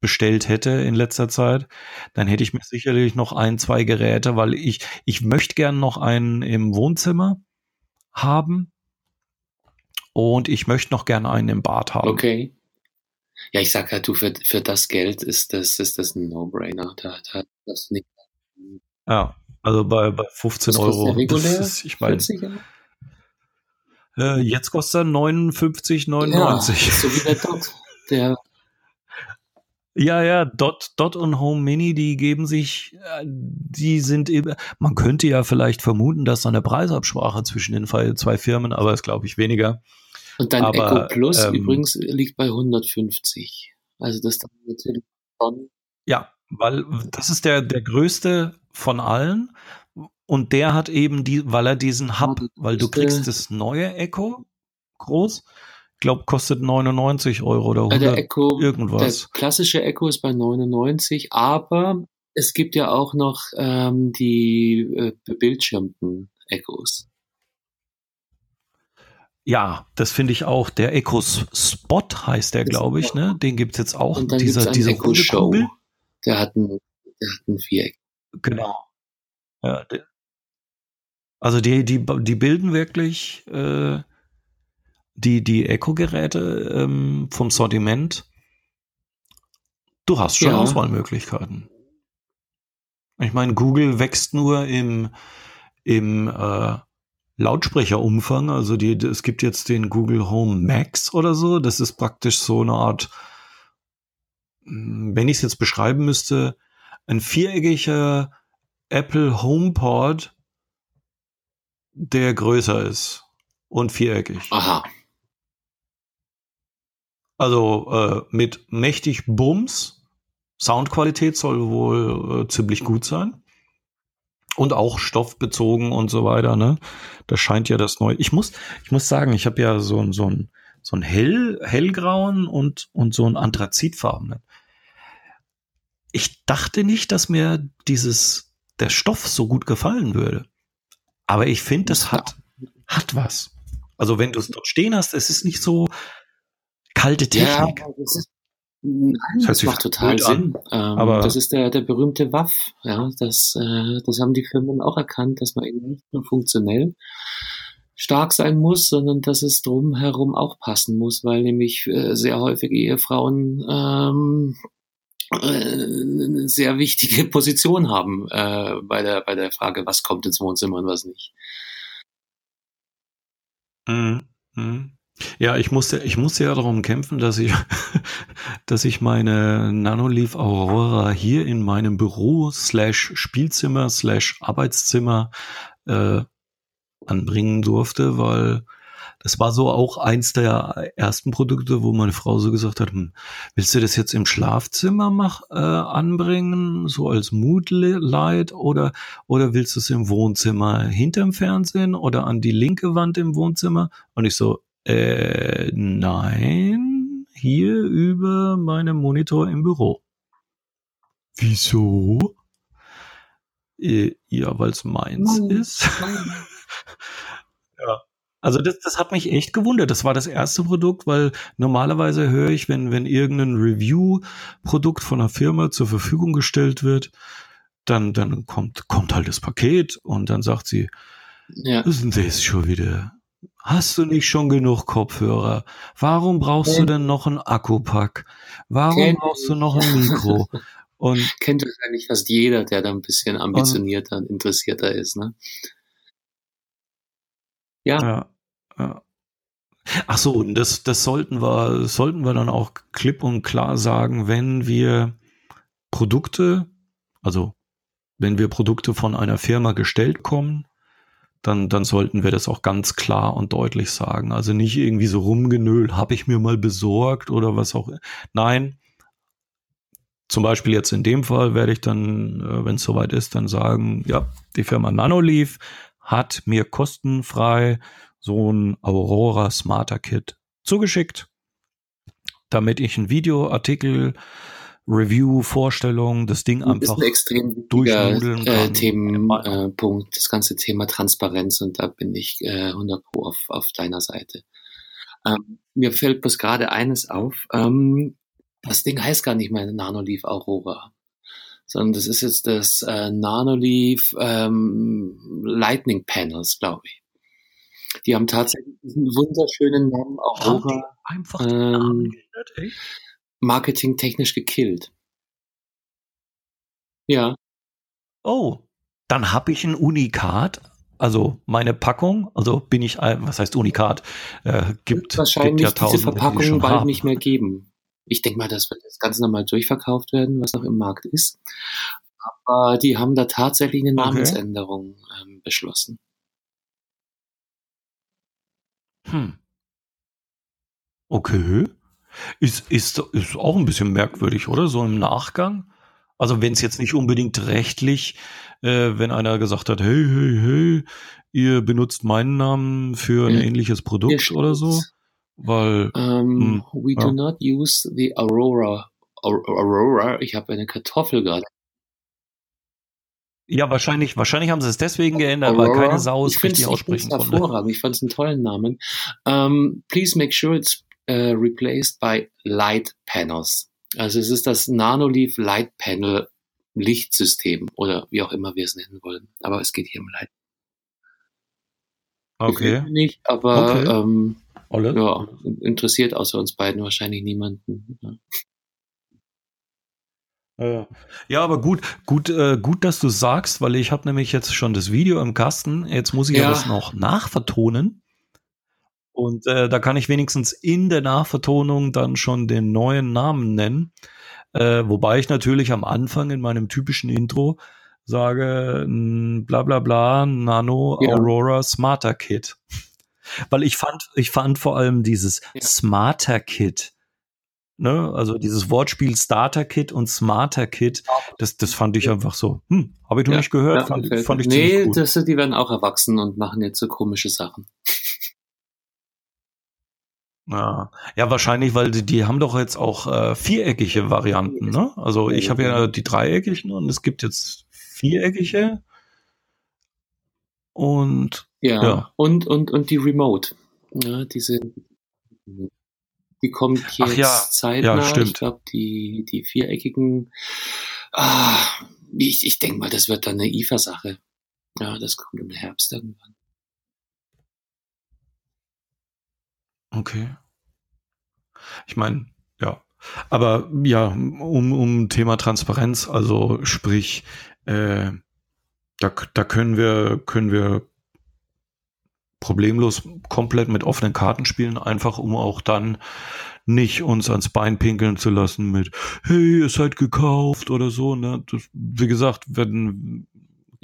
Speaker 1: bestellt hätte in letzter Zeit, dann hätte ich mir sicherlich noch ein, zwei Geräte, weil ich, ich möchte gern noch einen im Wohnzimmer haben und ich möchte noch gerne einen im Bad haben.
Speaker 2: Okay. Ja, ich sag halt, du, für, für das Geld ist das, ist das ein No-Brainer. Da, da, das nicht.
Speaker 1: Ja, also bei, bei 15 Was Euro.
Speaker 2: Regulär? Ist, ich meine,
Speaker 1: äh, jetzt kostet er 59,99. Ja,
Speaker 2: so wie der Dot. Der
Speaker 1: ja, ja, Dot, Dot und Home Mini, die geben sich, äh, die sind eben, man könnte ja vielleicht vermuten, dass da eine Preisabsprache zwischen den zwei Firmen, aber das glaube ich weniger.
Speaker 2: Und dein aber, Echo Plus ähm, übrigens liegt bei 150. Also das dann natürlich
Speaker 1: schon. Ja, weil das ist der, der größte von allen. Und der hat eben die, weil er diesen Hub, weil du kriegst das neue Echo groß glaube, kostet 99 Euro oder 100 der Echo, irgendwas.
Speaker 2: Der klassische Echo ist bei 99, aber es gibt ja auch noch ähm, die äh, bebildschirmten Echos.
Speaker 1: Ja, das finde ich auch. Der Echo Spot heißt der, glaube ich, ne? Den gibt es jetzt auch.
Speaker 2: Und dann dieser, dieser Echo Show. Der hat ein, der hat ein Viereck.
Speaker 1: Genau. Ja, also die, die, die bilden wirklich äh, die, die Echo-Geräte ähm, vom Sortiment, du hast schon ja. Auswahlmöglichkeiten. Ich meine, Google wächst nur im, im äh, Lautsprecherumfang. Also die, es gibt jetzt den Google Home Max oder so. Das ist praktisch so eine Art, hm, wenn ich es jetzt beschreiben müsste, ein viereckiger Apple HomePod, der größer ist und viereckig.
Speaker 2: Aha.
Speaker 1: Also äh, mit mächtig Bums. Soundqualität soll wohl äh, ziemlich gut sein. Und auch stoffbezogen und so weiter, ne? Das scheint ja das neue. Ich muss, ich muss sagen, ich habe ja so ein, so ein, so ein hell, hellgrauen und, und so ein anthrazitfarbenen. ich dachte nicht, dass mir dieses, der Stoff so gut gefallen würde. Aber ich finde, das hat, hat was. Also wenn du es dort stehen hast, es ist nicht so kalte Technik. Ja,
Speaker 2: das ist Nein, das, das macht total Sinn. Ähm, aber das ist der, der berühmte Waff. Ja, das, äh, das haben die Firmen auch erkannt, dass man eben nicht nur funktionell stark sein muss, sondern dass es drumherum auch passen muss, weil nämlich äh, sehr häufig Ehefrauen ähm, äh, eine sehr wichtige Position haben äh, bei, der, bei der Frage, was kommt ins Wohnzimmer und was nicht.
Speaker 1: Mhm. Mhm. Ja, ich musste, ich musste ja darum kämpfen, dass ich, dass ich meine Nanoleaf Aurora hier in meinem Büro slash Spielzimmer slash Arbeitszimmer äh, anbringen durfte, weil das war so auch eins der ersten Produkte, wo meine Frau so gesagt hat, hm, willst du das jetzt im Schlafzimmer mach, äh, anbringen, so als Moodlight oder, oder willst du es im Wohnzimmer hinterm Fernsehen oder an die linke Wand im Wohnzimmer? Und ich so, äh, nein, hier über meinem Monitor im Büro. Wieso? Äh, ja, weil es meins Nein. ist. Nein. Also das, das hat mich echt gewundert. Das war das erste Produkt, weil normalerweise höre ich, wenn, wenn irgendein Review-Produkt von einer Firma zur Verfügung gestellt wird, dann, dann kommt, kommt halt das Paket und dann sagt sie, ja. ist denn das schon wieder? Hast du nicht schon genug Kopfhörer? Warum brauchst Kennt. du denn noch ein Akkupack? Warum Kennt brauchst du noch ein Mikro?
Speaker 2: Und kennt wahrscheinlich fast jeder, der da ein bisschen ambitionierter und interessierter ist, ne?
Speaker 1: Ja. ja, ja. Ach so, das, das sollten wir, sollten wir dann auch klipp und klar sagen, wenn wir Produkte, also wenn wir Produkte von einer Firma gestellt kommen, dann, dann sollten wir das auch ganz klar und deutlich sagen. Also nicht irgendwie so rumgenölt, habe ich mir mal besorgt oder was auch. Nein. Zum Beispiel jetzt in dem Fall werde ich dann, äh, wenn es soweit ist, dann sagen, ja, die Firma Nanoleaf hat mir kostenfrei so ein Aurora Smarter Kit zugeschickt, damit ich ein Videoartikel Review, Vorstellung, das Ding das einfach
Speaker 2: ist ein extrem durchnudeln äh, Themenpunkt, äh, das ganze Thema Transparenz und da bin ich äh, 100 pro auf, auf deiner Seite. Ähm, mir fällt bis gerade eines auf, ähm, das Ding heißt gar nicht mehr Nanoleaf Aurora, sondern das ist jetzt das äh, Nanoleaf ähm, Lightning Panels, glaube ich. Die haben tatsächlich diesen wunderschönen Namen Aurora. Einfach ähm, marketingtechnisch gekillt. Ja.
Speaker 1: Oh, dann habe ich ein Unikat. Also meine Packung, also bin ich, was heißt Unikat? Äh, gibt
Speaker 2: wahrscheinlich gibt ja diese Verpackung die bald haben. nicht mehr geben. Ich denke mal, das wird das Ganze nochmal durchverkauft werden, was noch im Markt ist. Aber die haben da tatsächlich eine Namensänderung ähm, beschlossen.
Speaker 1: Hm. Okay. Ist, ist, ist auch ein bisschen merkwürdig, oder? So im Nachgang. Also wenn es jetzt nicht unbedingt rechtlich, äh, wenn einer gesagt hat, hey, hey, hey, ihr benutzt meinen Namen für ein ja. ähnliches Produkt oder so. Weil
Speaker 2: um, ähm, hm, we ja. do not use the Aurora. Aurora, ich habe eine Kartoffel gerade.
Speaker 1: Ja, wahrscheinlich, wahrscheinlich haben sie es deswegen geändert, Aurora. weil keine Sau es richtig aussprechen
Speaker 2: konnte. Hervorragend. Ich fand es einen tollen Namen. Um, ähm, please make sure it's äh, replaced by Light Panels. Also es ist das Nanoleaf Light Panel Lichtsystem oder wie auch immer wir es nennen wollen. Aber es geht hier um Light.
Speaker 1: Okay.
Speaker 2: Nicht, aber okay. Ähm, ja, interessiert außer uns beiden wahrscheinlich niemanden.
Speaker 1: Ja. Ja, aber gut, gut, äh, gut, dass du sagst, weil ich habe nämlich jetzt schon das Video im Kasten. Jetzt muss ich ja, das noch nachvertonen. Und äh, da kann ich wenigstens in der Nachvertonung dann schon den neuen Namen nennen. Äh, wobei ich natürlich am Anfang in meinem typischen Intro sage, bla bla bla, Nano ja. Aurora Smarter Kit. Weil ich fand, ich fand vor allem dieses ja. Smarter Kit, ne, also dieses Wortspiel Starter Kit und Smarter Kit, das, das fand ich einfach so, hm, habe ich noch ja, nicht gehört, fand, fand, ich
Speaker 2: Nee, gut. Das, die werden auch erwachsen und machen jetzt so komische Sachen.
Speaker 1: Ja, ja wahrscheinlich, weil die, die haben doch jetzt auch äh, viereckige Varianten, ne? Also ich habe ja die dreieckigen und es gibt jetzt viereckige. Und
Speaker 2: ja, ja. Und, und, und die Remote. Ja, diese, die kommt jetzt
Speaker 1: ja.
Speaker 2: zeitnah.
Speaker 1: Ja, stimmt.
Speaker 2: Ich glaube, die, die viereckigen, ah, ich, ich denke mal, das wird dann eine IFA-Sache. Ja, das kommt im Herbst irgendwann.
Speaker 1: Okay. Ich meine, ja. Aber ja, um, um Thema Transparenz, also sprich, äh, da, da können wir, können wir problemlos komplett mit offenen Karten spielen, einfach um auch dann nicht uns ans Bein pinkeln zu lassen mit, hey, ihr seid gekauft oder so. Ne? Das, wie gesagt, wenn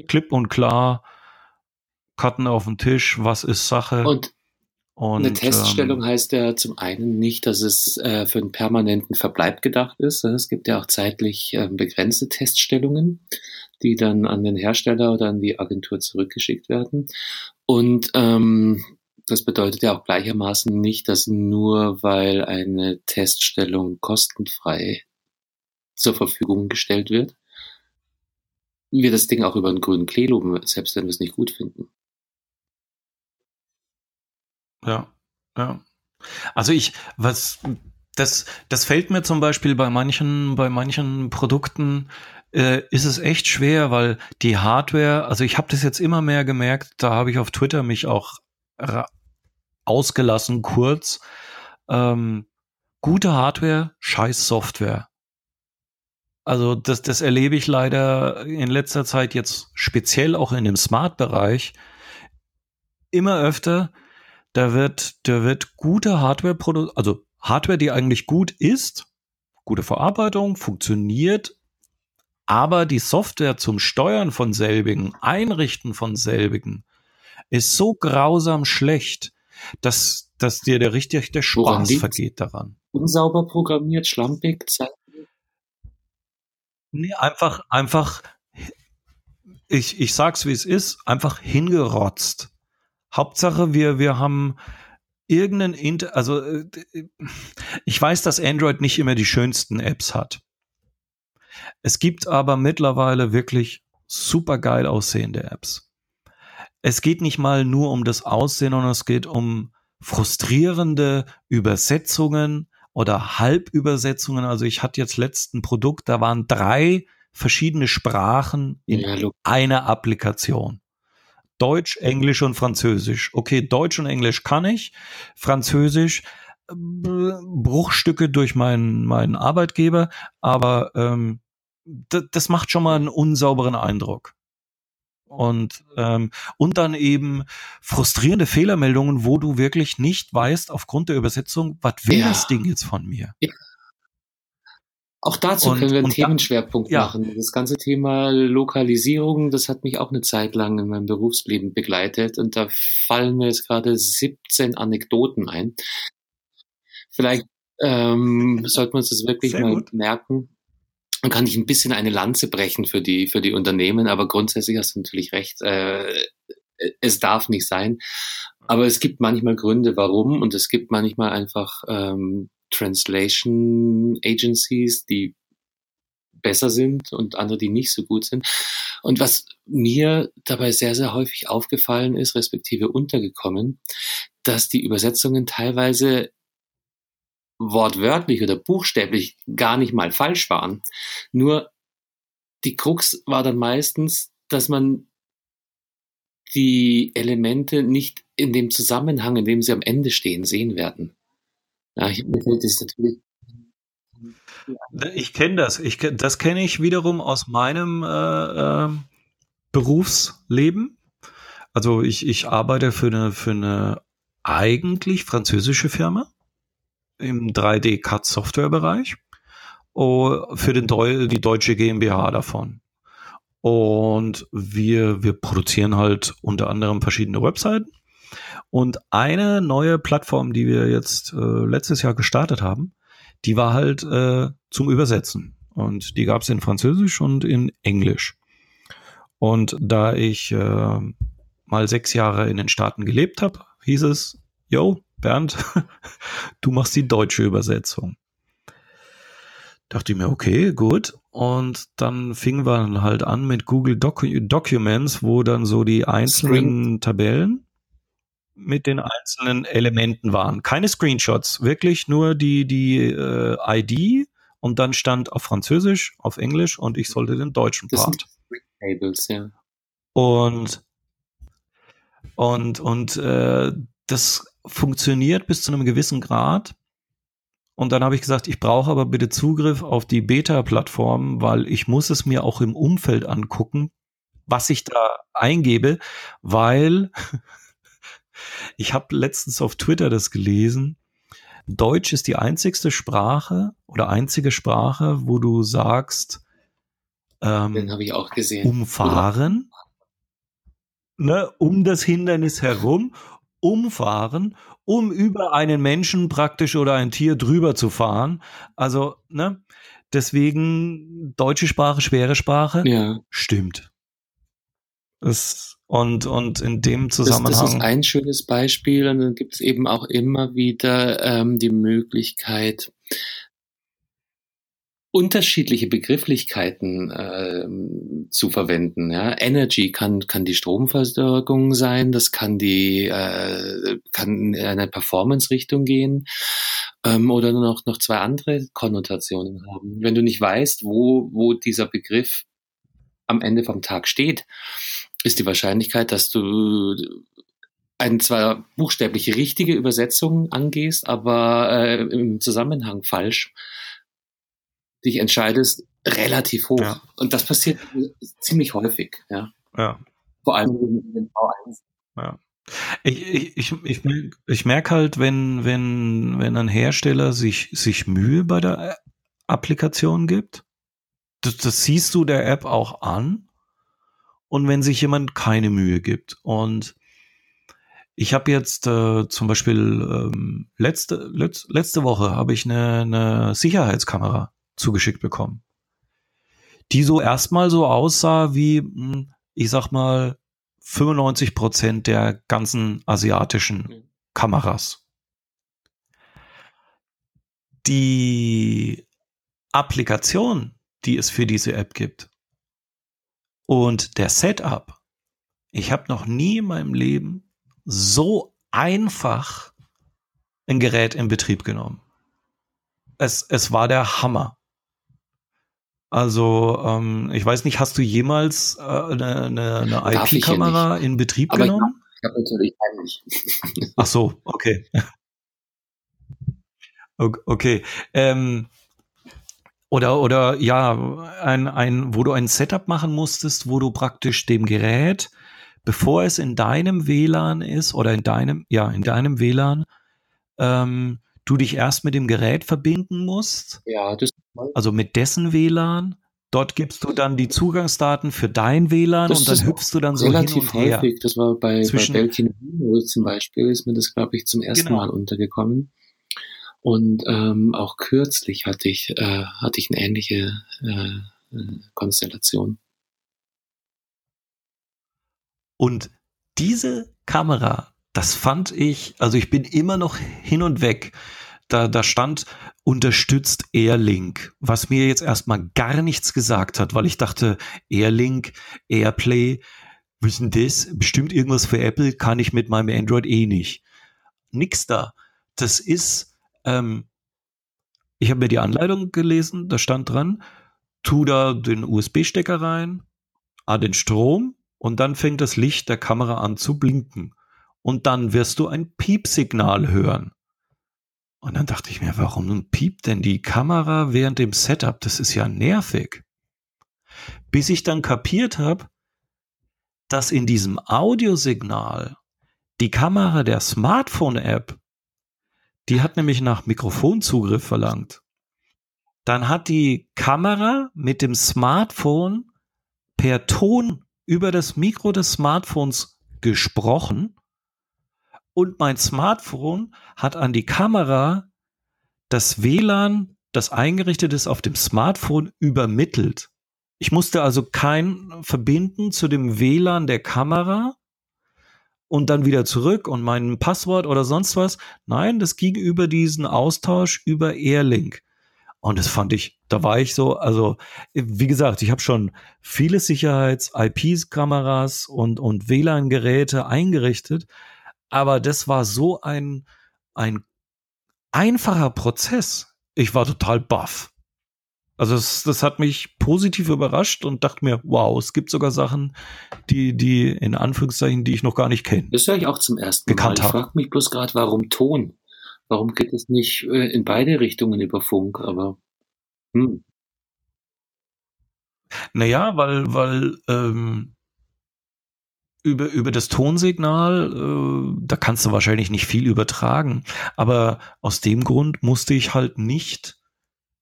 Speaker 1: klipp und klar, Karten auf den Tisch, was ist Sache.
Speaker 2: Und, und eine Teststellung ähm, heißt ja zum einen nicht, dass es äh, für einen permanenten Verbleib gedacht ist. Es gibt ja auch zeitlich äh, begrenzte Teststellungen, die dann an den Hersteller oder an die Agentur zurückgeschickt werden. Und ähm, das bedeutet ja auch gleichermaßen nicht, dass nur weil eine Teststellung kostenfrei zur Verfügung gestellt wird, wir das Ding auch über einen grünen Klee loben, selbst wenn wir es nicht gut finden.
Speaker 1: Ja, ja. Also ich, was, das, das fällt mir zum Beispiel bei manchen, bei manchen Produkten äh, ist es echt schwer, weil die Hardware, also ich habe das jetzt immer mehr gemerkt, da habe ich auf Twitter mich auch ausgelassen kurz. Ähm, gute Hardware, scheiß Software. Also das, das erlebe ich leider in letzter Zeit jetzt speziell auch in dem Smart-Bereich immer öfter. Da wird, da wird gute Hardware produziert, also Hardware, die eigentlich gut ist, gute Verarbeitung, funktioniert, aber die Software zum Steuern von selbigen, Einrichten von selbigen, ist so grausam schlecht, dass, dass dir der richtig der Spaß vergeht daran.
Speaker 2: Unsauber programmiert, schlampig,
Speaker 1: Nee, einfach, einfach, ich, ich sag's wie es ist, einfach hingerotzt. Hauptsache, wir, wir haben irgendeinen, Inter also äh, ich weiß, dass Android nicht immer die schönsten Apps hat. Es gibt aber mittlerweile wirklich super geil aussehende Apps. Es geht nicht mal nur um das Aussehen, sondern es geht um frustrierende Übersetzungen oder Halbübersetzungen. Also ich hatte jetzt letzten Produkt, da waren drei verschiedene Sprachen in ja, einer Applikation. Deutsch, Englisch und Französisch. Okay, Deutsch und Englisch kann ich. Französisch äh, Bruchstücke durch meinen, meinen Arbeitgeber, aber ähm, das macht schon mal einen unsauberen Eindruck. Und, ähm, und dann eben frustrierende Fehlermeldungen, wo du wirklich nicht weißt, aufgrund der Übersetzung, was will ja. das Ding jetzt von mir? Ja.
Speaker 2: Auch dazu und, können wir einen Themenschwerpunkt machen. Ja. Das ganze Thema Lokalisierung, das hat mich auch eine Zeit lang in meinem Berufsleben begleitet und da fallen mir jetzt gerade 17 Anekdoten ein. Vielleicht ähm, sollten wir uns das wirklich Sehr mal gut. merken dann kann ich ein bisschen eine Lanze brechen für die, für die Unternehmen, aber grundsätzlich hast du natürlich recht, äh, es darf nicht sein. Aber es gibt manchmal Gründe, warum, und es gibt manchmal einfach ähm, Translation Agencies, die besser sind und andere, die nicht so gut sind. Und was mir dabei sehr, sehr häufig aufgefallen ist, respektive untergekommen, dass die Übersetzungen teilweise wortwörtlich oder buchstäblich gar nicht mal falsch waren. Nur die Krux war dann meistens, dass man die Elemente nicht in dem Zusammenhang, in dem sie am Ende stehen, sehen werden. Ja, ich, das natürlich
Speaker 1: ich kenne das. Ich, das kenne ich wiederum aus meinem äh, äh, Berufsleben. Also ich, ich arbeite für eine, für eine eigentlich französische Firma im 3D-CAD-Software-Bereich für den Deu die deutsche GmbH davon. Und wir, wir produzieren halt unter anderem verschiedene Webseiten. Und eine neue Plattform, die wir jetzt äh, letztes Jahr gestartet haben, die war halt äh, zum Übersetzen. Und die gab es in Französisch und in Englisch. Und da ich äh, mal sechs Jahre in den Staaten gelebt habe, hieß es, yo, Bernd, du machst die deutsche Übersetzung. Dachte ich mir, okay, gut. Und dann fingen wir dann halt an mit Google Doc Documents, wo dann so die einzelnen Screen. Tabellen mit den einzelnen Elementen waren. Keine Screenshots, wirklich nur die, die äh, ID und dann stand auf Französisch, auf Englisch und ich sollte den deutschen Part. Tables, ja. Und und und äh, das funktioniert bis zu einem gewissen Grad. Und dann habe ich gesagt, ich brauche aber bitte Zugriff auf die Beta-Plattform, weil ich muss es mir auch im Umfeld angucken, was ich da eingebe, weil ich habe letztens auf Twitter das gelesen. Deutsch ist die einzigste Sprache oder einzige Sprache, wo du sagst,
Speaker 2: ähm, Den habe ich auch gesehen.
Speaker 1: umfahren, ne, um das Hindernis herum, umfahren, um über einen Menschen praktisch oder ein Tier drüber zu fahren. Also, ne, deswegen deutsche Sprache, schwere Sprache,
Speaker 2: ja.
Speaker 1: stimmt. Das, und, und in dem Zusammenhang. Das, das
Speaker 2: ist ein schönes Beispiel und dann gibt es eben auch immer wieder ähm, die Möglichkeit, unterschiedliche Begrifflichkeiten äh, zu verwenden. Ja? Energy kann kann die Stromversorgung sein, das kann die äh, kann in eine Performance-Richtung gehen ähm, oder noch noch zwei andere Konnotationen haben. Wenn du nicht weißt, wo wo dieser Begriff am Ende vom Tag steht, ist die Wahrscheinlichkeit, dass du eine zwar buchstäbliche richtige Übersetzung angehst, aber äh, im Zusammenhang falsch dich entscheidest, relativ hoch. Ja. Und das passiert ziemlich häufig, ja.
Speaker 1: Ja.
Speaker 2: Vor allem in den V1.
Speaker 1: Ja. Ich, ich, ich, ich, ich merke halt, wenn, wenn, wenn ein Hersteller sich, sich Mühe bei der Applikation gibt, das, das siehst du der App auch an. Und wenn sich jemand keine Mühe gibt. Und ich habe jetzt äh, zum Beispiel ähm, letzte, letz, letzte Woche habe ich eine, eine Sicherheitskamera zugeschickt bekommen. Die so erstmal so aussah wie, hm, ich sag mal, 95 Prozent der ganzen asiatischen Kameras. Die Applikation, die es für diese App gibt und der Setup, ich habe noch nie in meinem Leben so einfach ein Gerät in Betrieb genommen. Es, es war der Hammer. Also, ähm, ich weiß nicht, hast du jemals äh, eine, eine, eine IP-Kamera in Betrieb Aber genommen?
Speaker 2: Ich habe natürlich heimlich.
Speaker 1: Ach so, okay. okay. Ähm, oder, oder ja, ein, ein, wo du ein Setup machen musstest, wo du praktisch dem Gerät, bevor es in deinem WLAN ist oder in deinem, ja, in deinem WLAN, ähm, du dich erst mit dem Gerät verbinden musst.
Speaker 2: Ja, das
Speaker 1: also mit dessen WLAN. Dort gibst du dann die Zugangsdaten für dein WLAN das und dann hüpfst du dann so hin und her. Häufig.
Speaker 2: Das war bei, Zwischen bei Belkin zum Beispiel, ist mir das, glaube ich, zum ersten genau. Mal untergekommen. Und ähm, auch kürzlich hatte ich, äh, hatte ich eine ähnliche äh, äh Konstellation.
Speaker 1: Und diese Kamera das fand ich, also ich bin immer noch hin und weg. Da, da stand unterstützt Airlink, was mir jetzt erstmal gar nichts gesagt hat, weil ich dachte, Airlink, Airplay, wissen das? Bestimmt irgendwas für Apple kann ich mit meinem Android eh nicht. Nix da. Das ist, ähm, ich habe mir die Anleitung gelesen, da stand dran, tu da den USB-Stecker rein, ah, den Strom und dann fängt das Licht der Kamera an zu blinken und dann wirst du ein Piepsignal hören. Und dann dachte ich mir, warum piept denn die Kamera während dem Setup? Das ist ja nervig. Bis ich dann kapiert habe, dass in diesem Audiosignal die Kamera der Smartphone-App, die hat nämlich nach Mikrofonzugriff verlangt. Dann hat die Kamera mit dem Smartphone per Ton über das Mikro des Smartphones gesprochen und mein Smartphone hat an die Kamera das WLAN, das eingerichtet ist auf dem Smartphone, übermittelt. Ich musste also kein verbinden zu dem WLAN der Kamera, und dann wieder zurück und mein Passwort oder sonst was. Nein, das ging über diesen Austausch über Airlink. Und das fand ich, da war ich so, also wie gesagt, ich habe schon viele Sicherheits-IP-Kameras und, und WLAN-Geräte eingerichtet, aber das war so ein, ein einfacher Prozess. Ich war total baff. Also das, das hat mich positiv überrascht und dachte mir, wow, es gibt sogar Sachen, die, die in Anführungszeichen, die ich noch gar nicht kenne.
Speaker 2: Das höre ich auch zum ersten Mal. Ich frage mich bloß gerade, warum Ton? Warum geht es nicht äh, in beide Richtungen über Funk? Aber hm.
Speaker 1: Naja, weil, weil ähm, über, über das Tonsignal, äh, da kannst du wahrscheinlich nicht viel übertragen. Aber aus dem Grund musste ich halt nicht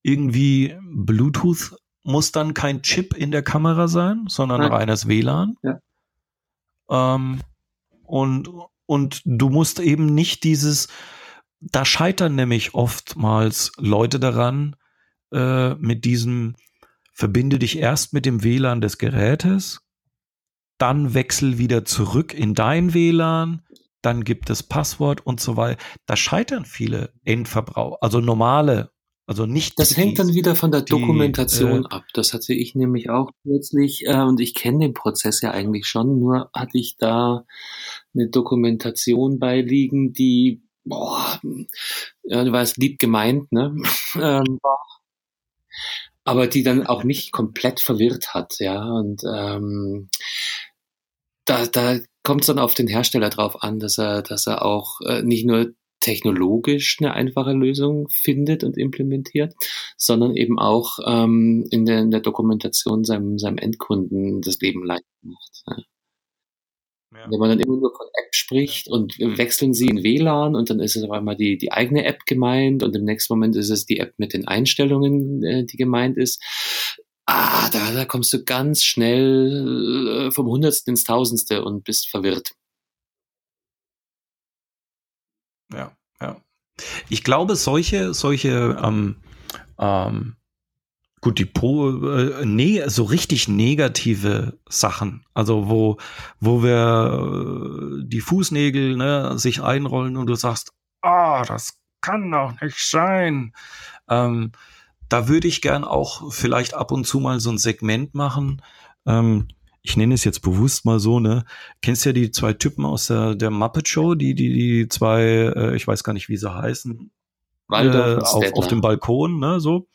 Speaker 1: irgendwie Bluetooth muss dann kein Chip in der Kamera sein, sondern Nein. reines WLAN. Ja. Ähm, und, und du musst eben nicht dieses, da scheitern nämlich oftmals Leute daran, äh, mit diesem, verbinde dich erst mit dem WLAN des Gerätes, dann wechsel wieder zurück in dein WLAN, dann gibt es Passwort und so weiter. Da scheitern viele Endverbraucher, also normale also nicht.
Speaker 2: Das hängt dann wieder von der Dokumentation äh, ab. Das hatte ich nämlich auch plötzlich äh, und ich kenne den Prozess ja eigentlich schon. Nur hatte ich da eine Dokumentation beiliegen, die, boah, ja, du weißt, lieb gemeint, ne? ähm, aber die dann auch mich komplett verwirrt hat, ja. Und ähm, da, da kommt es dann auf den Hersteller drauf an, dass er, dass er auch äh, nicht nur technologisch eine einfache Lösung findet und implementiert, sondern eben auch ähm, in, der, in der Dokumentation seinem, seinem Endkunden das Leben leicht macht. Ja. Ja. Wenn man dann immer nur von App spricht und wechseln sie in WLAN und dann ist es auf einmal die, die eigene App gemeint und im nächsten Moment ist es die App mit den Einstellungen, äh, die gemeint ist. Ah, da, da kommst du ganz schnell äh, vom Hundertsten ins Tausendste und bist verwirrt.
Speaker 1: Ja, ja. Ich glaube, solche, solche, ähm, ähm, gut, die Pro, äh, nee, so richtig negative Sachen, also wo, wo wir äh, die Fußnägel ne, sich einrollen und du sagst, ah, das kann doch nicht sein. Ähm, da würde ich gern auch vielleicht ab und zu mal so ein Segment machen. Ähm, ich nenne es jetzt bewusst mal so, ne? Kennst ja die zwei Typen aus der, der Muppet Show, die, die, die zwei, äh, ich weiß gar nicht, wie sie heißen, äh, auf, auf dem Balkon, ne, so.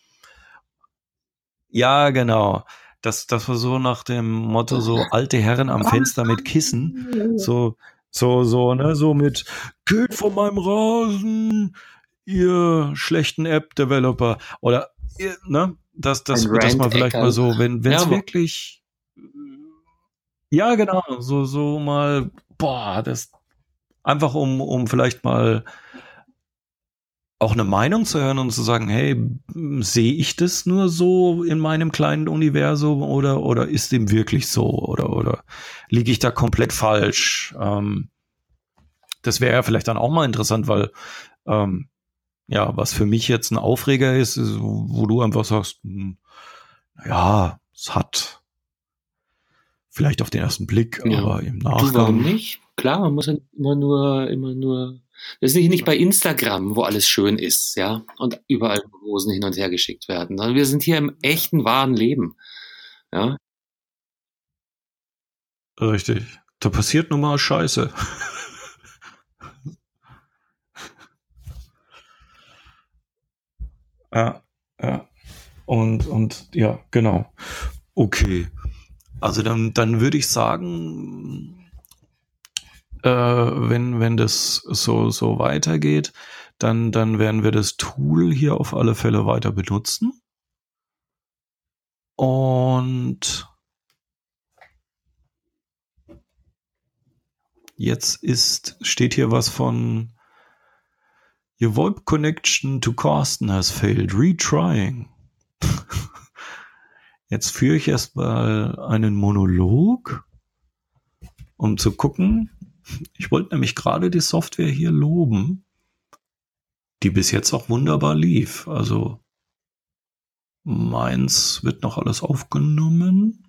Speaker 1: Ja, genau. Das, das war so nach dem Motto, so alte Herren am Fenster mit Kissen. So, so, so, ne, so mit, geht von meinem Rasen, ihr schlechten App-Developer. Oder, ne, das, das, das mal vielleicht mal so, wenn, wenn es ja, wirklich ja, genau. So, so mal, boah, das einfach um, um vielleicht mal auch eine Meinung zu hören und zu sagen, hey, sehe ich das nur so in meinem kleinen Universum oder, oder ist dem wirklich so oder, oder liege ich da komplett falsch? Ähm, das wäre ja vielleicht dann auch mal interessant, weil, ähm, ja, was für mich jetzt ein Aufreger ist, ist wo du einfach sagst, hm, ja, es hat Vielleicht auf den ersten Blick, ja. aber im Nachgang. Du,
Speaker 2: warum nicht? Klar, man muss ja immer nur, immer nur. Das ist nicht, nicht bei Instagram, wo alles schön ist, ja, und überall Rosen hin und her geschickt werden, sondern wir sind hier im echten, wahren Leben, ja.
Speaker 1: Richtig. Da passiert nun mal Scheiße. ja, ja. Und, und ja, genau. Okay. Also dann, dann würde ich sagen, äh, wenn, wenn das so, so weitergeht, dann, dann werden wir das Tool hier auf alle Fälle weiter benutzen. Und jetzt ist, steht hier was von Your VoIP connection to Carsten has failed. Retrying. Jetzt führe ich erstmal einen Monolog, um zu gucken. Ich wollte nämlich gerade die Software hier loben, die bis jetzt auch wunderbar lief. Also meins wird noch alles aufgenommen.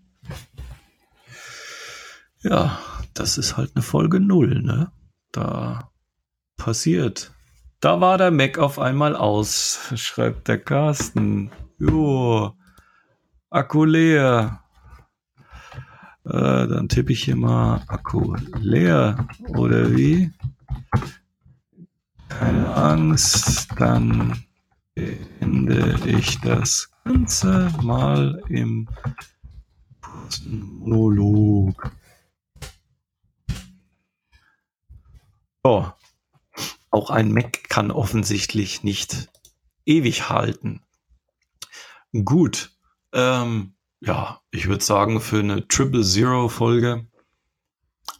Speaker 1: Ja, das ist halt eine Folge null, ne? Da passiert. Da war der Mac auf einmal aus, schreibt der Carsten. Jo, Akku leer. Äh, dann tippe ich hier mal Akku leer oder wie? Keine Angst, dann beende ich das Ganze mal im Monolog. Oh, auch ein Mac kann offensichtlich nicht ewig halten. Gut, ähm, ja, ich würde sagen, für eine Triple Zero Folge.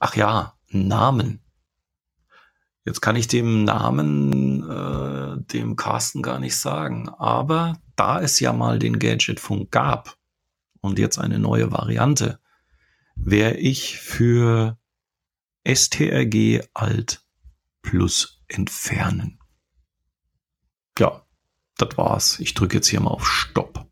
Speaker 1: Ach ja, Namen. Jetzt kann ich dem Namen äh, dem Carsten gar nicht sagen, aber da es ja mal den Gadgetfunk gab und jetzt eine neue Variante, wäre ich für STRG Alt plus entfernen. Ja, das war's. Ich drücke jetzt hier mal auf Stopp.